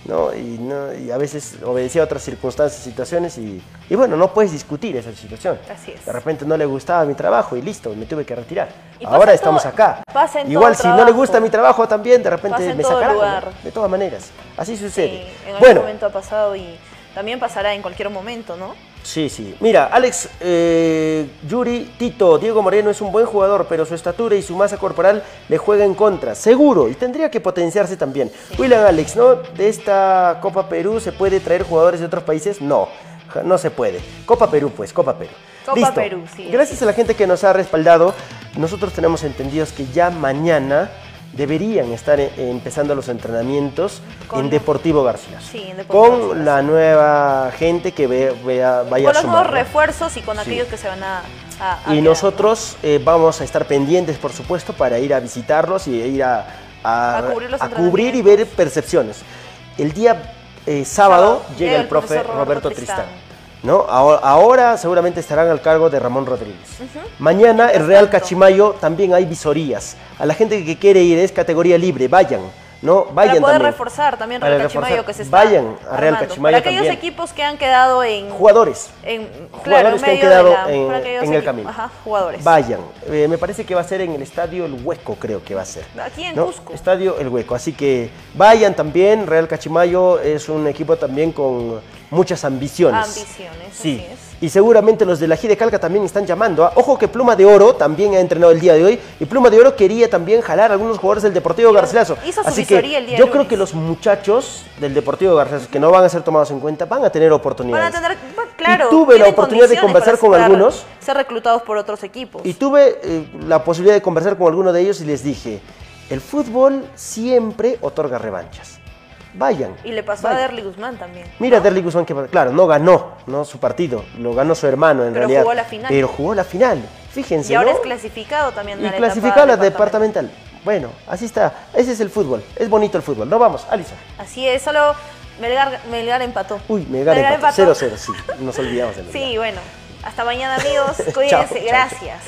¿No? Y, no- y a veces obedecía a otras circunstancias, situaciones y, y bueno, no puedes discutir esa situación. Así es. De repente no le gustaba mi trabajo y listo, me tuve que retirar. Y Ahora estamos todo- acá. Igual si no le gusta mi trabajo también, de repente me sacarán. De todas maneras, así sucede. Sí, en algún bueno, momento ha pasado y también pasará en cualquier momento, ¿no? Sí, sí. Mira, Alex, eh, Yuri, Tito, Diego Moreno es un buen jugador, pero su estatura y su masa corporal le juega en contra, seguro, y tendría que potenciarse también. William Alex, ¿no? De esta Copa Perú se puede traer jugadores de otros países? No, no se puede. Copa Perú, pues, Copa Perú. Copa Listo. Perú, sí, Gracias a la gente que nos ha respaldado, nosotros tenemos entendidos que ya mañana deberían estar eh, empezando los entrenamientos Con- en Deportivo García. Sí, en Deportivo Con la nueva gente que ve- vea- vaya Con a los nuevos sumar. ¿no? refuerzos y con Sí. aquellos que se van a... a- a Y nosotros eh, vamos a estar pendientes, por supuesto, para ir a visitarlos y ir a, a- cubrir los y ver percepciones. El día eh, sábado Sábado. llega el el profe Roberto Roberto Tristán. Tristán. ¿No? Ahora, ahora seguramente estarán al cargo de Ramón Rodríguez. Mañana en Real. Cachimayo también hay visorías. A la gente que quiere ir es categoría libre, vayan. ¿no? Vayan para poder también. reforzar también Real Cachimayo que se está Vayan a Real armando. Cachimayo Para aquellos también. equipos que han quedado en... Jugadores. en Jugadores claro, en que han quedado la- en, el equipos- camino. Ajá, jugadores. Vayan. Eh, me parece que va a ser en el estadio El Hueco, creo que va a ser. Aquí en ¿no? Cusco. Estadio El Hueco. Así que vayan también. Real Cachimayo es un equipo también con muchas ambiciones. Ambiciones, Sí. así es. Y seguramente los de la G de Calca también están llamando. Ojo que Pluma de Oro también ha entrenado el día de hoy. Y Pluma de Oro quería también jalar a algunos jugadores del Deportivo Garcilaso. hizo su Así que el día yo lunes. creo que los muchachos del Deportivo Garcilaso que no van a ser tomados en cuenta van a tener Van oportunidades. a tener, claro, tuve la oportunidad de conversar con ser- algunos. Ser reclutados por otros equipos. Y tuve eh, la posibilidad de conversar con alguno de ellos y les dije, el fútbol siempre otorga revanchas. Vayan. Y le pasó vayan. a Derly Guzmán también. Mira a Derly Guzmán que, claro, no ganó ¿no? su partido, lo ganó su hermano en Pero realidad. jugó la final. Pero jugó la final, fíjense. Y ahora ¿no? es clasificado también Y a la clasificado a la departamental. Bueno, así está. Ese es el fútbol. Es bonito el fútbol. No vamos, Alisa. Así es, solo Melgar, Melgar empató. Uy, Melgar empató. empató. 0-0, sí. Nos olvidamos de Melgar. Sí, bueno. Hasta mañana, amigos. Cuídense. chao. Gracias.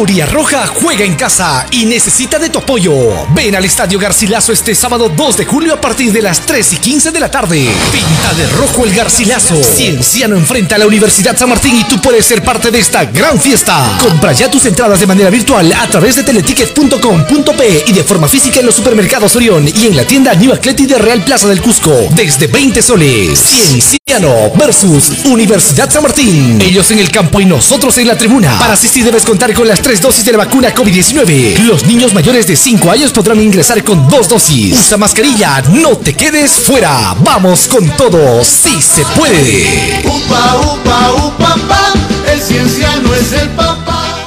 Furia Roja juega en casa y necesita de tu apoyo. Ven al Estadio Garcilaso este sábado 2 de julio a partir de las 3 y 15 de la tarde. Pinta de rojo el Garcilaso. Cienciano enfrenta a la Universidad San Martín y tú puedes ser parte de esta gran fiesta. Compra ya tus entradas de manera virtual a través de teleticket.com.p y de forma física en los supermercados Orión y en la tienda New Atleti de Real Plaza del Cusco. Desde 20 soles. Cienciano versus Universidad San Martín. Ellos en el campo y nosotros en la tribuna. Para asistir debes contar con las tres dosis de la vacuna COVID-19. Los niños mayores de 5 años podrán ingresar con dos dosis. Usa mascarilla, no te quedes fuera. Vamos con todo, sí se puede. Upa, upa, upa, pa, el es el papá.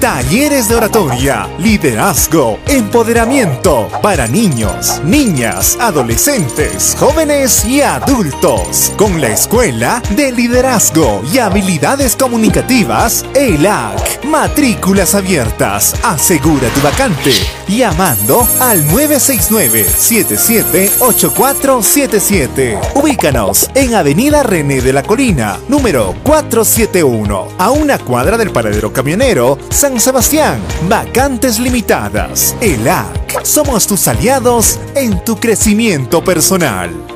Talleres de oratoria, liderazgo, empoderamiento para niños, niñas, adolescentes, jóvenes y adultos. Con la Escuela de Liderazgo y Habilidades Comunicativas, ELAC. Matrículas abiertas. Asegura tu vacante. Llamando al 969-778477. Ubícanos en Avenida René de la Colina, número 471, a una cuadra del paradero camionero San Sebastián. Vacantes limitadas. ELAC. Somos tus aliados en tu crecimiento personal.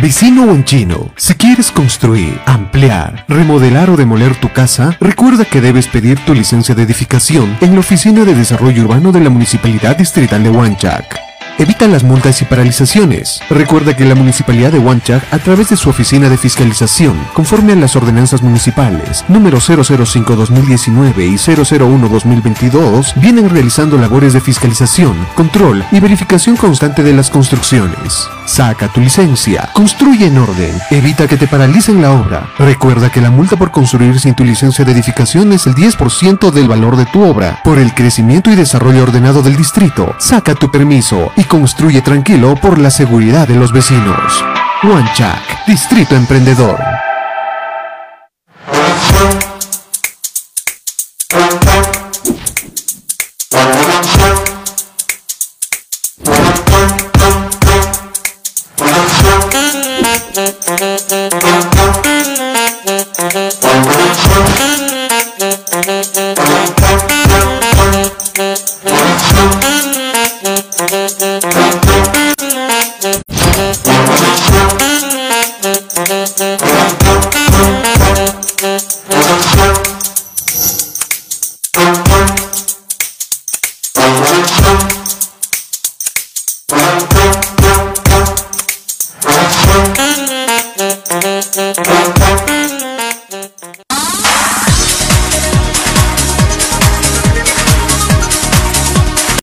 Vecino o en chino, si quieres construir, ampliar, remodelar o demoler tu casa, recuerda que debes pedir tu licencia de edificación en la Oficina de Desarrollo Urbano de la Municipalidad Distrital de Huanchac. Evita las multas y paralizaciones. Recuerda que la Municipalidad de Huanchac, a través de su Oficina de Fiscalización, conforme a las ordenanzas municipales número 005-2019 y 001-2022, vienen realizando labores de fiscalización, control y verificación constante de las construcciones. Saca tu licencia, construye en orden, evita que te paralicen la obra. Recuerda que la multa por construir sin tu licencia de edificación es el 10% del valor de tu obra. Por el crecimiento y desarrollo ordenado del distrito, saca tu permiso y construye tranquilo por la seguridad de los vecinos. Huanchac, Distrito Emprendedor.